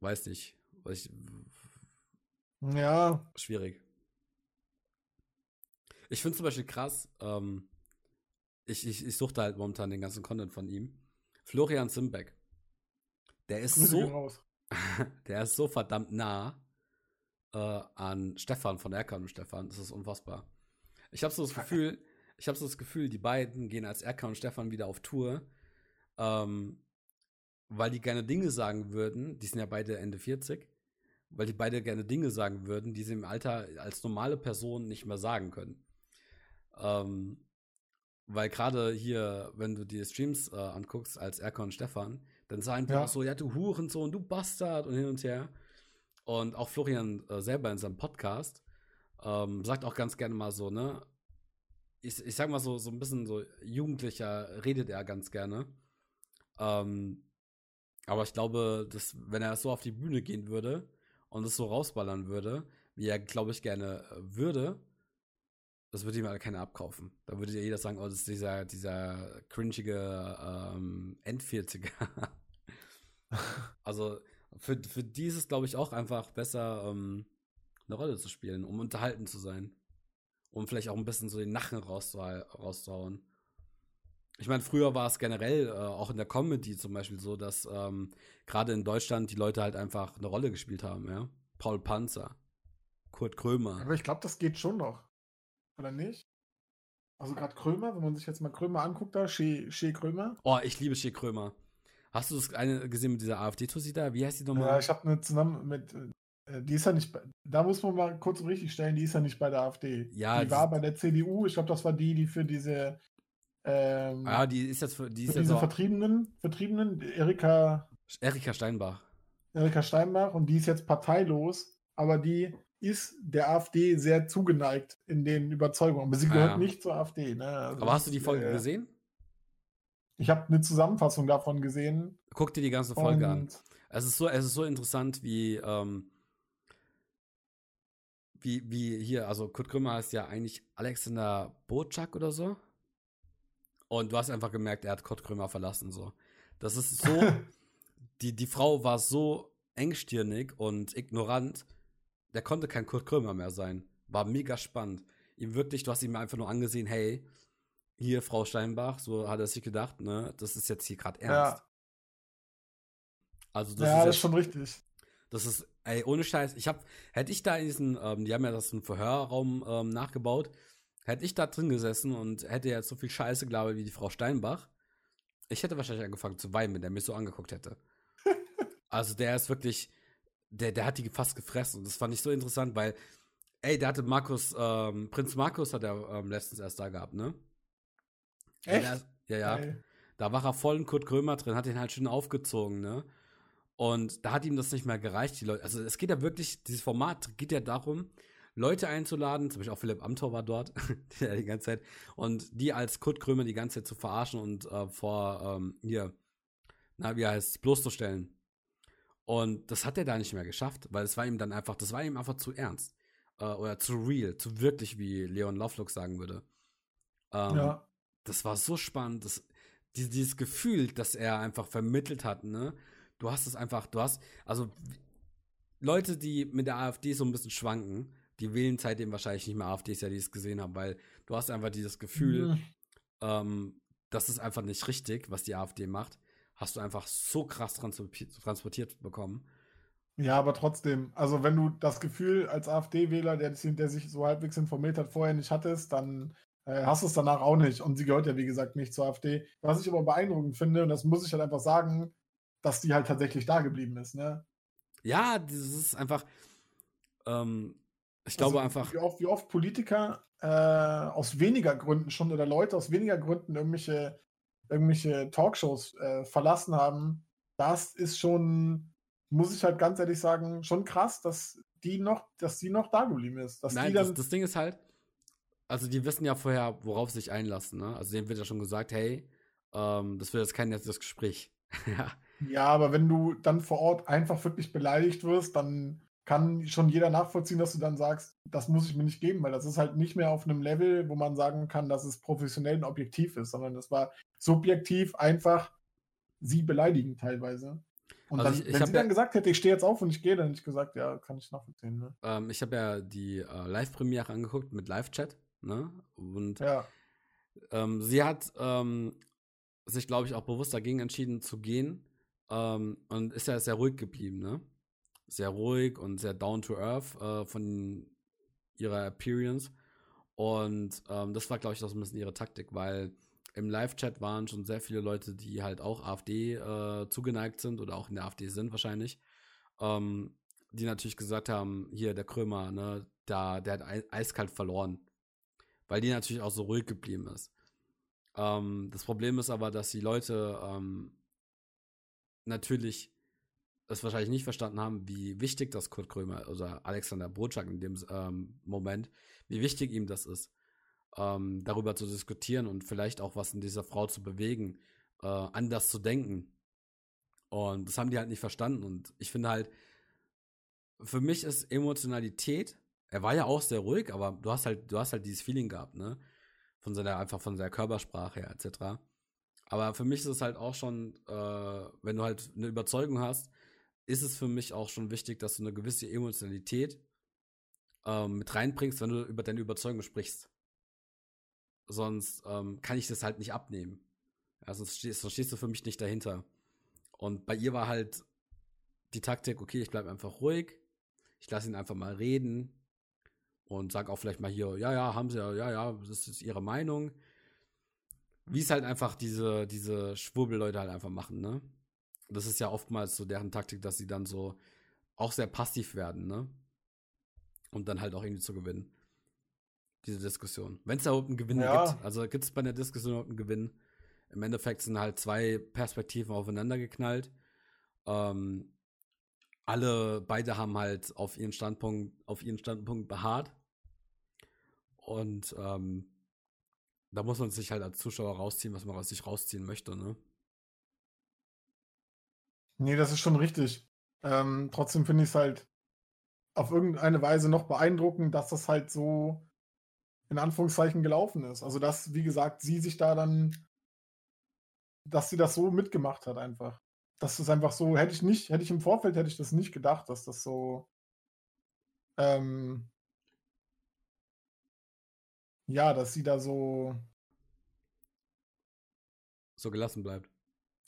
Weiß nicht. Weiß ich, Ja, schwierig. Ich finde zum Beispiel krass, ähm, ich, ich, ich suchte halt momentan den ganzen Content von ihm. Florian Simbeck. Der ist Grüße so, raus. der ist so verdammt nah äh, an Stefan von Erkan und Stefan. Das ist unfassbar. Ich habe so das Gefühl, ich habe so das Gefühl, die beiden gehen als Erkan und Stefan wieder auf Tour, ähm, weil die gerne Dinge sagen würden. Die sind ja beide Ende 40, weil die beide gerne Dinge sagen würden, die sie im Alter als normale Person nicht mehr sagen können. Ähm, weil gerade hier, wenn du die Streams äh, anguckst als Erkan und Stefan, dann sagen die Ja. auch so, ja, du Hurensohn, du Bastard und hin und her. Und auch Florian äh, selber in seinem Podcast ähm, sagt auch ganz gerne mal so, ne? Ich, ich sag mal so, so ein bisschen so jugendlicher redet er ganz gerne. Ähm, aber ich glaube, dass, wenn er so auf die Bühne gehen würde und es so rausballern würde, wie er, glaube ich, gerne äh, würde, das würde ihm halt keiner abkaufen. Da würde jeder sagen, oh, das ist dieser, dieser cringige ähm, End-40er. also für, für die ist es, glaube ich, auch einfach besser, ähm, eine Rolle zu spielen, um unterhalten zu sein. Um vielleicht auch ein bisschen so den Nachen rauszuhau- rauszuhauen. Ich meine, früher war es generell, äh, auch in der Comedy zum Beispiel so, dass ähm, gerade in Deutschland die Leute halt einfach eine Rolle gespielt haben, ja. Paul Panzer, Kurt Krömer. Aber ich glaube, das geht schon noch. Oder nicht? Also gerade Krömer, wenn man sich jetzt mal Krömer anguckt, da, Shea, Shea Krömer. Oh, ich liebe Shea Krömer. Hast du das eine gesehen mit dieser AfD-Tussi da? Wie heißt die nochmal? Ja, ich habe eine zusammen mit, äh, die ist ja nicht, da muss man mal kurz richtig stellen, die ist ja nicht bei der AfD. Ja, die die war bei der CDU, ich glaube, das war die, die für diese, ähm, ja, die ist jetzt für, die für ist jetzt diese Vertriebenen, Vertriebenen, Erika, Erika Steinbach. Erika Steinbach und die ist jetzt parteilos, aber die ist der AfD sehr zugeneigt in den Überzeugungen. Aber sie Ah, gehört ja. nicht zur AfD. Ne? Also Aber hast du die Folge äh, gesehen? Ich habe eine Zusammenfassung davon gesehen. Guck dir die ganze Folge an. Es ist so, es ist so interessant, wie, ähm, wie, wie hier, also Kurt Krömer heißt ja eigentlich Alexander Bocak oder so. Und du hast einfach gemerkt, er hat Kurt Krömer verlassen, so. Das ist so, die, die Frau war so engstirnig und ignorant, der konnte kein Kurt Krömer mehr sein. War mega spannend. Ihm wirklich, du hast ihm einfach nur angesehen, hey, hier Frau Steinbach, so hat er sich gedacht, ne, das ist jetzt hier gerade ernst. ja, Also das ja, ist das ist schon richtig. das ist, ey, ohne Scheiß. Ich hab, hätte ich da in diesen, ähm, die haben ja das einen Verhörraum ähm, nachgebaut, hätte ich da drin gesessen und hätte jetzt so viel Scheiße gelabert wie die Frau Steinbach, ich hätte wahrscheinlich angefangen zu weinen, wenn der mich so angeguckt hätte. also der ist wirklich, der, der hat die fast gefressen und das fand ich so interessant, weil, ey, der hatte Markus, ähm, Prinz Markus hat er ähm, letztens erst da gehabt, ne? Echt? Ja, ja. ja. Da war er voll in Kurt Krömer drin, hat ihn halt schön aufgezogen, ne? Und da hat ihm das nicht mehr gereicht, die Leute. Also es geht ja wirklich, dieses Format geht ja darum, Leute einzuladen, zum Beispiel auch Philipp Amthor war dort, der die ganze Zeit, und die als Kurt Krömer die ganze Zeit zu verarschen und äh, vor, ähm, hier, na, wie heißt es, bloßzustellen. Und das hat er da nicht mehr geschafft, weil es war ihm dann einfach, das war ihm einfach zu ernst. Äh, oder zu real, zu wirklich, wie Leon Lovelock sagen würde. Ähm, Ja. Das war so spannend, das, die, dieses Gefühl, das er einfach vermittelt hat, ne? Du hast es einfach, du hast, also Leute, die mit der AfD so ein bisschen schwanken, die wählen seitdem wahrscheinlich nicht mehr AfDs, ja, die es gesehen haben, weil du hast einfach dieses Gefühl, Mhm. ähm, das ist einfach nicht richtig, was die AfD macht, hast du einfach so krass transportiert, bekommen. Ja, aber trotzdem, also wenn du das Gefühl als AfD-Wähler, der, der sich so halbwegs informiert hat, vorher nicht hattest, dann äh, hast du es danach auch nicht. Und sie gehört ja, wie gesagt, nicht zur AfD. Was ich aber beeindruckend finde, und das muss ich halt einfach sagen, dass die halt tatsächlich da geblieben ist. Ne? Ja, das ist einfach, ähm, ich glaube also, einfach, Wie oft, wie oft Politiker äh, aus weniger Gründen schon oder Leute aus weniger Gründen irgendwelche, irgendwelche Talkshows äh, verlassen haben, das ist schon, muss ich halt ganz ehrlich sagen, schon krass, dass die noch, dass die noch da geblieben ist. Nein, das, das Ding ist halt, also die wissen ja vorher, worauf sie sich einlassen, ne? Also denen wird ja schon gesagt, hey, ähm, das wird jetzt kein nettes Gespräch. ja. Ja, aber wenn du dann vor Ort einfach wirklich beleidigt wirst, dann kann schon jeder nachvollziehen, dass du dann sagst, das muss ich mir nicht geben, weil das ist halt nicht mehr auf einem Level, wo man sagen kann, dass es professionell und objektiv ist, sondern das war subjektiv einfach sie beleidigen teilweise. Und also dann, ich, ich wenn sie dann ja, gesagt hätte, ich stehe jetzt auf und ich gehe, dann hätte ich gesagt, ja, kann ich nachvollziehen. Ne? Ähm, ich habe ja die äh, Live-Premiere angeguckt mit Live-Chat, ne? Und ja. ähm, sie hat ähm, sich, glaube ich, auch bewusst dagegen entschieden zu gehen ähm, und ist ja sehr ruhig geblieben, ne? Sehr ruhig und sehr down to earth äh, von ihrer Appearance. Und ähm, das war, glaube ich, auch so ein bisschen ihre Taktik, weil im Live-Chat waren schon sehr viele Leute, die halt auch AfD äh, zugeneigt sind oder auch in der AfD sind wahrscheinlich, ähm, die natürlich gesagt haben, hier der Krömer, ne, da, der hat eiskalt verloren, weil die natürlich auch so ruhig geblieben ist. Ähm, das Problem ist aber, dass die Leute ähm, natürlich es wahrscheinlich nicht verstanden haben, wie wichtig das Kurt Krömer oder Alexander Brotschak in dem ähm, Moment, wie wichtig ihm das ist ähm, darüber zu diskutieren und vielleicht auch was in dieser Frau zu bewegen, äh, anders zu denken. Und das haben die halt nicht verstanden. Und ich finde halt, für mich ist Emotionalität, er war ja auch sehr ruhig, aber du hast halt, du hast halt dieses Feeling gehabt, ne? Von seiner, einfach von seiner Körpersprache her, etc. Aber für mich ist es halt auch schon, äh, wenn du halt eine Überzeugung hast, ist es für mich auch schon wichtig, dass du eine gewisse Emotionalität ähm, mit reinbringst, wenn du über deine Überzeugung sprichst. Sonst ähm, kann ich das halt nicht abnehmen. Ja, sonst, stehst, sonst stehst du für mich nicht dahinter. Und bei ihr war halt die Taktik, okay, ich bleibe einfach ruhig, ich lasse ihn einfach mal reden und sag auch vielleicht mal hier, ja, ja, haben sie ja, ja, ja, das ist ihre Meinung. Wie es halt einfach diese, diese Schwurbelleute halt einfach machen, ne? Das ist ja oftmals so deren Taktik, dass sie dann so auch sehr passiv werden, ne? Und dann halt auch irgendwie zu gewinnen diese Diskussion. Wenn es da überhaupt einen Gewinn ja. gibt. Also gibt es bei der Diskussion überhaupt einen Gewinn. Im Endeffekt sind halt zwei Perspektiven aufeinander geknallt. Ähm, alle, beide haben halt auf ihren Standpunkt, auf ihren Standpunkt beharrt. Und ähm, da muss man sich halt als Zuschauer rausziehen, was man aus sich rausziehen möchte, ne? Nee, das ist schon richtig. Ähm, trotzdem finde ich es halt auf irgendeine Weise noch beeindruckend, dass das halt so in Anführungszeichen gelaufen ist. Also dass, wie gesagt, sie sich da dann, dass sie das so mitgemacht hat einfach. Das ist einfach so, hätte ich nicht, hätte ich im Vorfeld, hätte ich das nicht gedacht, dass das so, ähm, ja, dass sie da so, so gelassen bleibt.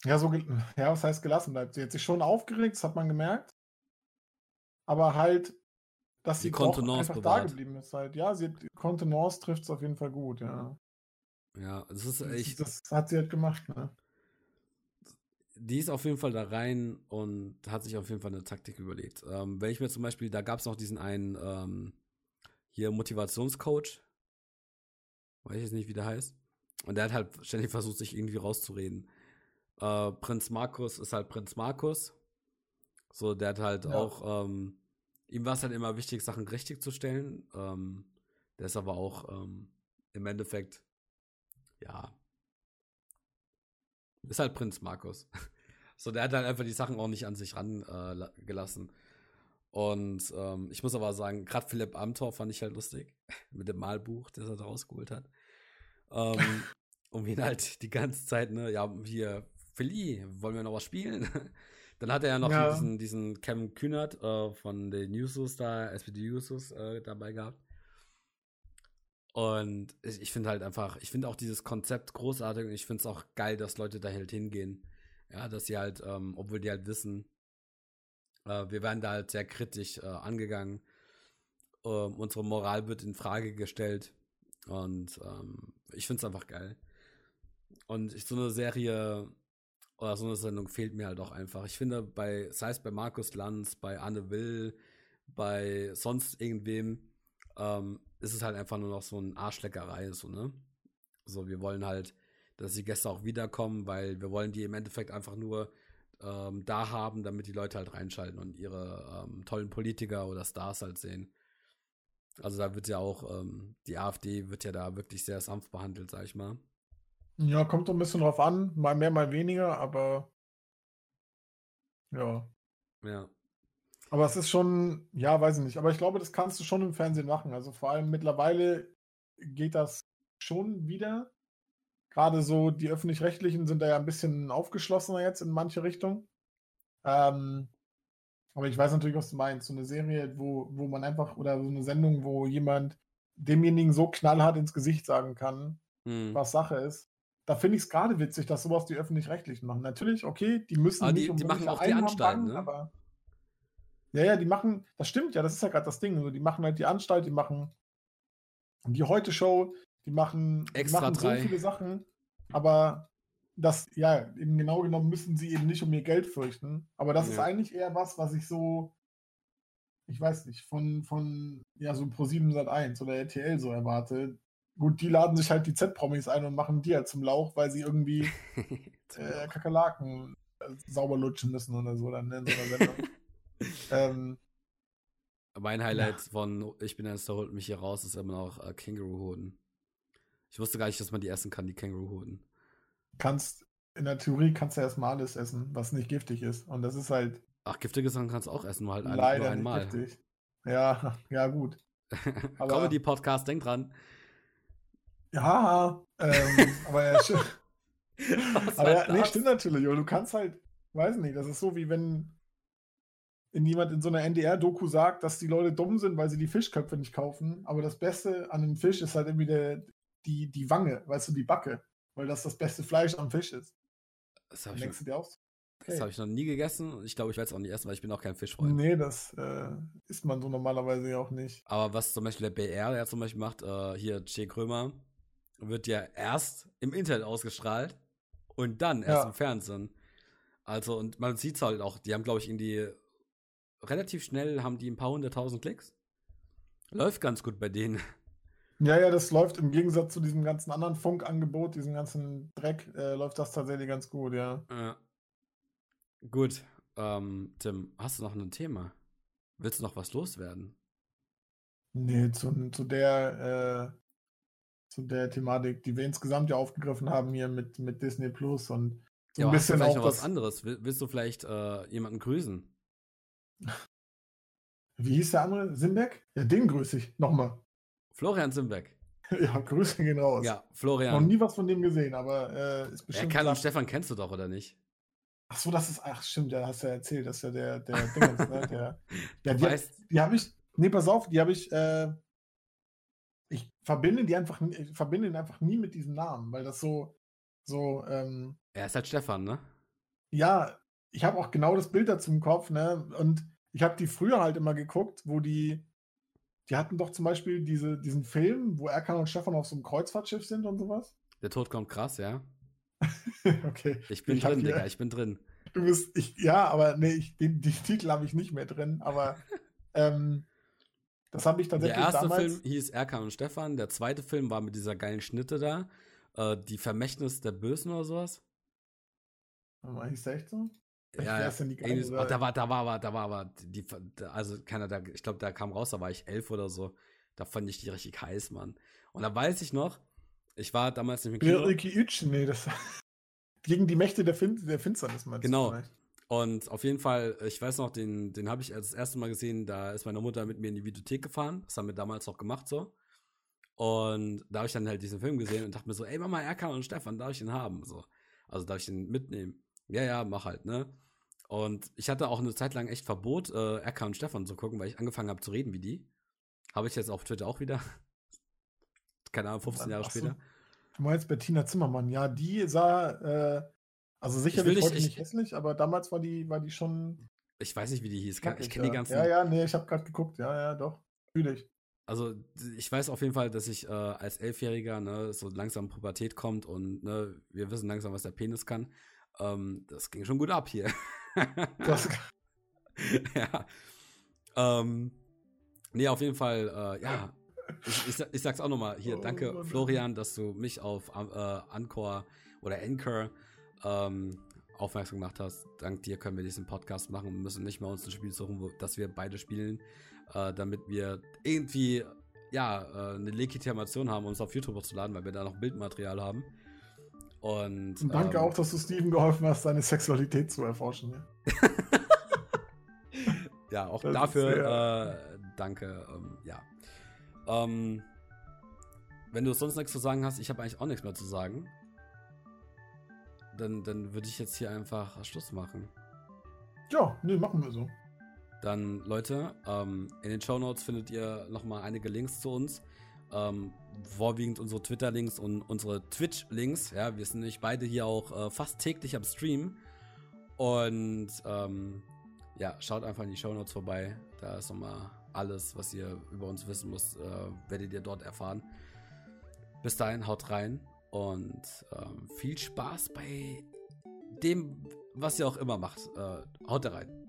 Ja, so, ja, was heißt gelassen bleibt? Sie hat sich schon aufgeregt, das hat man gemerkt. Aber halt dass sie doch einfach bewahrt. da geblieben ist halt. Ja, sie hat, Kontenance trifft es auf jeden Fall gut, ja. Ja, das ist echt. Das, das hat sie halt gemacht, ne? Die ist auf jeden Fall da rein und hat sich auf jeden Fall eine Taktik überlegt. Ähm, wenn ich mir zum Beispiel, da gab es noch diesen einen ähm, hier Motivationscoach, weiß ich jetzt nicht, wie der heißt. Und der hat halt ständig versucht, sich irgendwie rauszureden. Äh, Prinz Markus ist halt Prinz Markus. So, der hat halt ja. auch ähm, ihm war es halt immer wichtig, Sachen richtig zu stellen. Ähm, der ist aber auch ähm, im Endeffekt, ja, ist halt Prinz Markus. so, der hat halt einfach die Sachen auch nicht an sich rangelassen. Äh, und ähm, ich muss aber sagen, gerade Philipp Amthor fand ich halt lustig. Mit dem Malbuch, das er da rausgeholt hat. Ähm, um ihn halt die ganze Zeit, ne, ja, hier, Philly, wollen wir noch was spielen? Dann hat er ja noch ja. diesen, diesen Cam Kühnert äh, von den Newsus da, SPD Newsus äh, dabei gehabt. Und ich, ich finde halt einfach, ich finde auch dieses Konzept großartig und ich finde es auch geil, dass Leute da halt hingehen. Ja, dass sie halt, ähm, obwohl die halt wissen, äh, wir werden da halt sehr kritisch äh, angegangen. Ähm, unsere Moral wird in Frage gestellt. Und ähm, ich es einfach geil. Und ich, so eine Serie oder so eine Sendung fehlt mir halt auch einfach. Ich finde, bei, sei es bei Markus Lanz, bei Anne Will, bei sonst irgendwem, ähm, ist es halt einfach nur noch so ein Arschleckerei, so, ne? So, wir wollen halt, dass die Gäste auch wiederkommen, weil wir wollen die im Endeffekt einfach nur ähm, da haben, damit die Leute halt reinschalten und ihre ähm, tollen Politiker oder Stars halt sehen. Also da wird ja auch, ähm, die AfD wird ja da wirklich sehr sanft behandelt, sag ich mal. Ja, kommt so ein bisschen drauf an, mal mehr, mal weniger, aber Ja. Ja. Aber es ist schon, ja, weiß ich nicht. Aber ich glaube, das kannst du schon im Fernsehen machen. Also vor allem mittlerweile geht das schon wieder. Gerade so die öffentlich-rechtlichen sind da ja ein bisschen aufgeschlossener jetzt in manche Richtungen. Ähm, aber ich weiß natürlich, was du meinst. So eine Serie, wo, wo man einfach, oder so eine Sendung, wo jemand demjenigen so knallhart ins Gesicht sagen kann, Hm. was Sache ist. Da finde ich es gerade witzig, dass sowas die Öffentlich-Rechtlichen machen. Natürlich, okay, die müssen Aber die- nicht die machen auch die Anstalten, ne? aber ja, ja, die machen, das stimmt ja, das ist ja gerade das Ding. So, die machen halt die Anstalt, die machen die Heute-Show, die machen, die Extra machen so drei. viele Sachen, aber das, ja, eben genau genommen müssen sie eben nicht um ihr Geld fürchten. Aber das ist Ja. eigentlich eher was, was ich so, ich weiß nicht, von, von ja, so Pro7 Sat 1 oder RTL so erwarte. Gut, die laden sich halt die Z-Promis ein und machen die halt zum Lauch, weil sie irgendwie äh, Kakerlaken äh, sauber lutschen müssen oder so dann in so einer Sendung. ähm, Mein Highlight von Ich bin ein Star holt mich hier raus ist immer noch äh, Känguru-Hoden. Ich wusste gar nicht, dass man die essen kann, die Känguru-Hoden. kannst, in der Theorie kannst du erstmal alles essen, was nicht giftig ist. Und das ist halt Ach, giftige Sachen kannst du auch essen, nur halt ein, nur leider einmal. nicht giftig. Ja, ja, gut. Aber- Comedy-Podcast, denk dran. Ja, ähm, aber ja, aber ja, nee, stimmt natürlich. Du kannst halt, weiß nicht, das ist so wie wenn in jemand in so einer NDR-Doku sagt, dass die Leute dumm sind, weil sie die Fischköpfe nicht kaufen. Aber das Beste an einem Fisch ist halt irgendwie der, die, die Wange, weißt du, die Backe. Weil das das beste Fleisch am Fisch ist. Das habe ich, denkst du dir auch, so, das hab ich noch nie gegessen und ich glaube, ich werde es auch nie essen, weil ich bin auch kein Fischfreund. nee, das äh, isst man so normalerweise ja auch nicht. Aber was zum Beispiel der BR, der zum Beispiel macht, äh, hier Che Krömer, wird ja erst im Internet ausgestrahlt und dann erst Ja. im Fernsehen. Also, und man sieht es halt auch, die haben, glaube ich, irgendwie relativ schnell haben die ein paar hunderttausend Klicks. Läuft ganz gut bei denen. Ja, ja, das läuft im Gegensatz zu diesem ganzen anderen Funkangebot, diesem ganzen Dreck, äh, läuft das tatsächlich ganz gut, ja. Ja. Gut, ähm, Tim, hast du noch ein Thema? Willst du noch was loswerden? Nee, zu, zu der, äh, zu der Thematik, die wir insgesamt ja aufgegriffen haben hier mit, mit Disney Plus und so Ja, ein aber hast du bisschen vielleicht auch noch was anderes? Will, willst du vielleicht äh, jemanden grüßen? wie hieß der andere? Simbeck? Ja, den grüße ich. Nochmal. Florian Simbeck. Ja, Grüße gehen raus. Ja, Noch Florian. nie was von dem gesehen, aber äh, ist bestimmt. kann und krass. Stefan kennst du doch, oder nicht? Ach so, das ist, ach stimmt, ja, hast du ja erzählt, das ist ja der, der Dingens, ne? Der, ja, die, die habe ich, nee, pass auf, die habe ich, äh, ich verbinde die einfach, nie- ich verbinde ihn einfach nie mit diesem Namen, weil das so, so, ähm, er ist halt Stefan, ne? ja, ich habe auch genau das Bild dazu im Kopf, ne? Und ich habe die früher halt immer geguckt, wo die, die hatten doch zum Beispiel diese, diesen Film, wo Erkan und Stefan auf so einem Kreuzfahrtschiff sind und sowas. Der Tod kommt krass, ja. okay. Ich bin Ich drin, Digga, ich bin drin. Du bist, ich, ja, aber nee, ich, den, die Titel habe ich nicht mehr drin, aber ähm, das habe ich Der tatsächlich erste damals. Film hieß Erkan und Stefan, der zweite Film war mit dieser geilen Schnitte da. Äh, die Vermächtnis der Bösen oder sowas. Hieß der echt so? Ja, geile, so- oder? da war, da war aber, da war aber, die, also keiner, da, ich glaube, da kam raus, da war ich elf oder so. Da fand ich die richtig heiß, Mann. Und da weiß ich noch, ich war damals nicht im Kino. Nee, das gegen die Mächte der, fin der Finsternis meinst du Genau. Und auf jeden Fall, ich weiß noch, den, den habe ich als das erste Mal gesehen, da ist meine Mutter mit mir in die Videothek gefahren. Das haben wir damals auch gemacht so. Und da habe ich dann halt diesen Film gesehen und dachte mir so, ey Mama, Erkan und Stefan, darf ich den haben? So. Also darf ich den mitnehmen? Ja, ja, mach halt, ne? Und ich hatte auch eine Zeit lang echt Verbot, äh, Erkan und Stefan zu gucken, weil ich angefangen habe zu reden wie die. Habe ich jetzt auf Twitter auch wieder. Keine Ahnung, 15 Jahre so. später. Du meinst Bettina Zimmermann, ja, die sah, äh, also sicherlich nicht- heute ich- nicht hässlich, aber damals war die, war die schon. Ich weiß nicht, wie die hieß. Ich kenne die ja. ganzen. Ja, ja, nee, ich habe gerade geguckt, ja, ja, doch. Fühl ich. Also ich weiß auf jeden Fall, dass ich äh, als Elfjähriger ne, so langsam Pubertät kommt und ne, wir wissen langsam, was der Penis kann. Ähm, das ging schon gut ab hier. Das, ja. Ähm, nee, auf jeden Fall, äh, ja. Ich, ich, ich sag's auch nochmal hier. Oh danke, Mann. Florian, dass du mich auf äh, Anchor oder Anchor ähm, aufmerksam gemacht hast. Dank dir können wir diesen Podcast machen und müssen nicht mehr uns ein Spiel suchen, wo, das wir beide spielen, äh, damit wir irgendwie ja äh, eine Legitimation haben, uns auf YouTube hochzuladen, weil wir da noch Bildmaterial haben. Und, und danke ähm, auch, dass du Steven geholfen hast, seine Sexualität zu erforschen. Ja. ja, auch das dafür äh, danke. Ähm, ja. Ähm, wenn du sonst nichts zu sagen hast, ich habe eigentlich auch nichts mehr zu sagen. Dann, dann würde ich jetzt hier einfach Schluss machen. Ja, nee, machen wir so. Dann, Leute, ähm, in den Show Notes findet ihr nochmal einige Links zu uns. Ähm, vorwiegend unsere Twitter-Links und unsere Twitch-Links. Ja, wir sind nämlich beide hier auch äh, fast täglich am Stream. Und ähm, ja, schaut einfach in die Show Notes vorbei. Da ist nochmal alles, was ihr über uns wissen müsst, äh, werdet ihr dort erfahren. Bis dahin, haut rein und ähm, viel Spaß bei dem, was ihr auch immer macht. Äh, haut rein.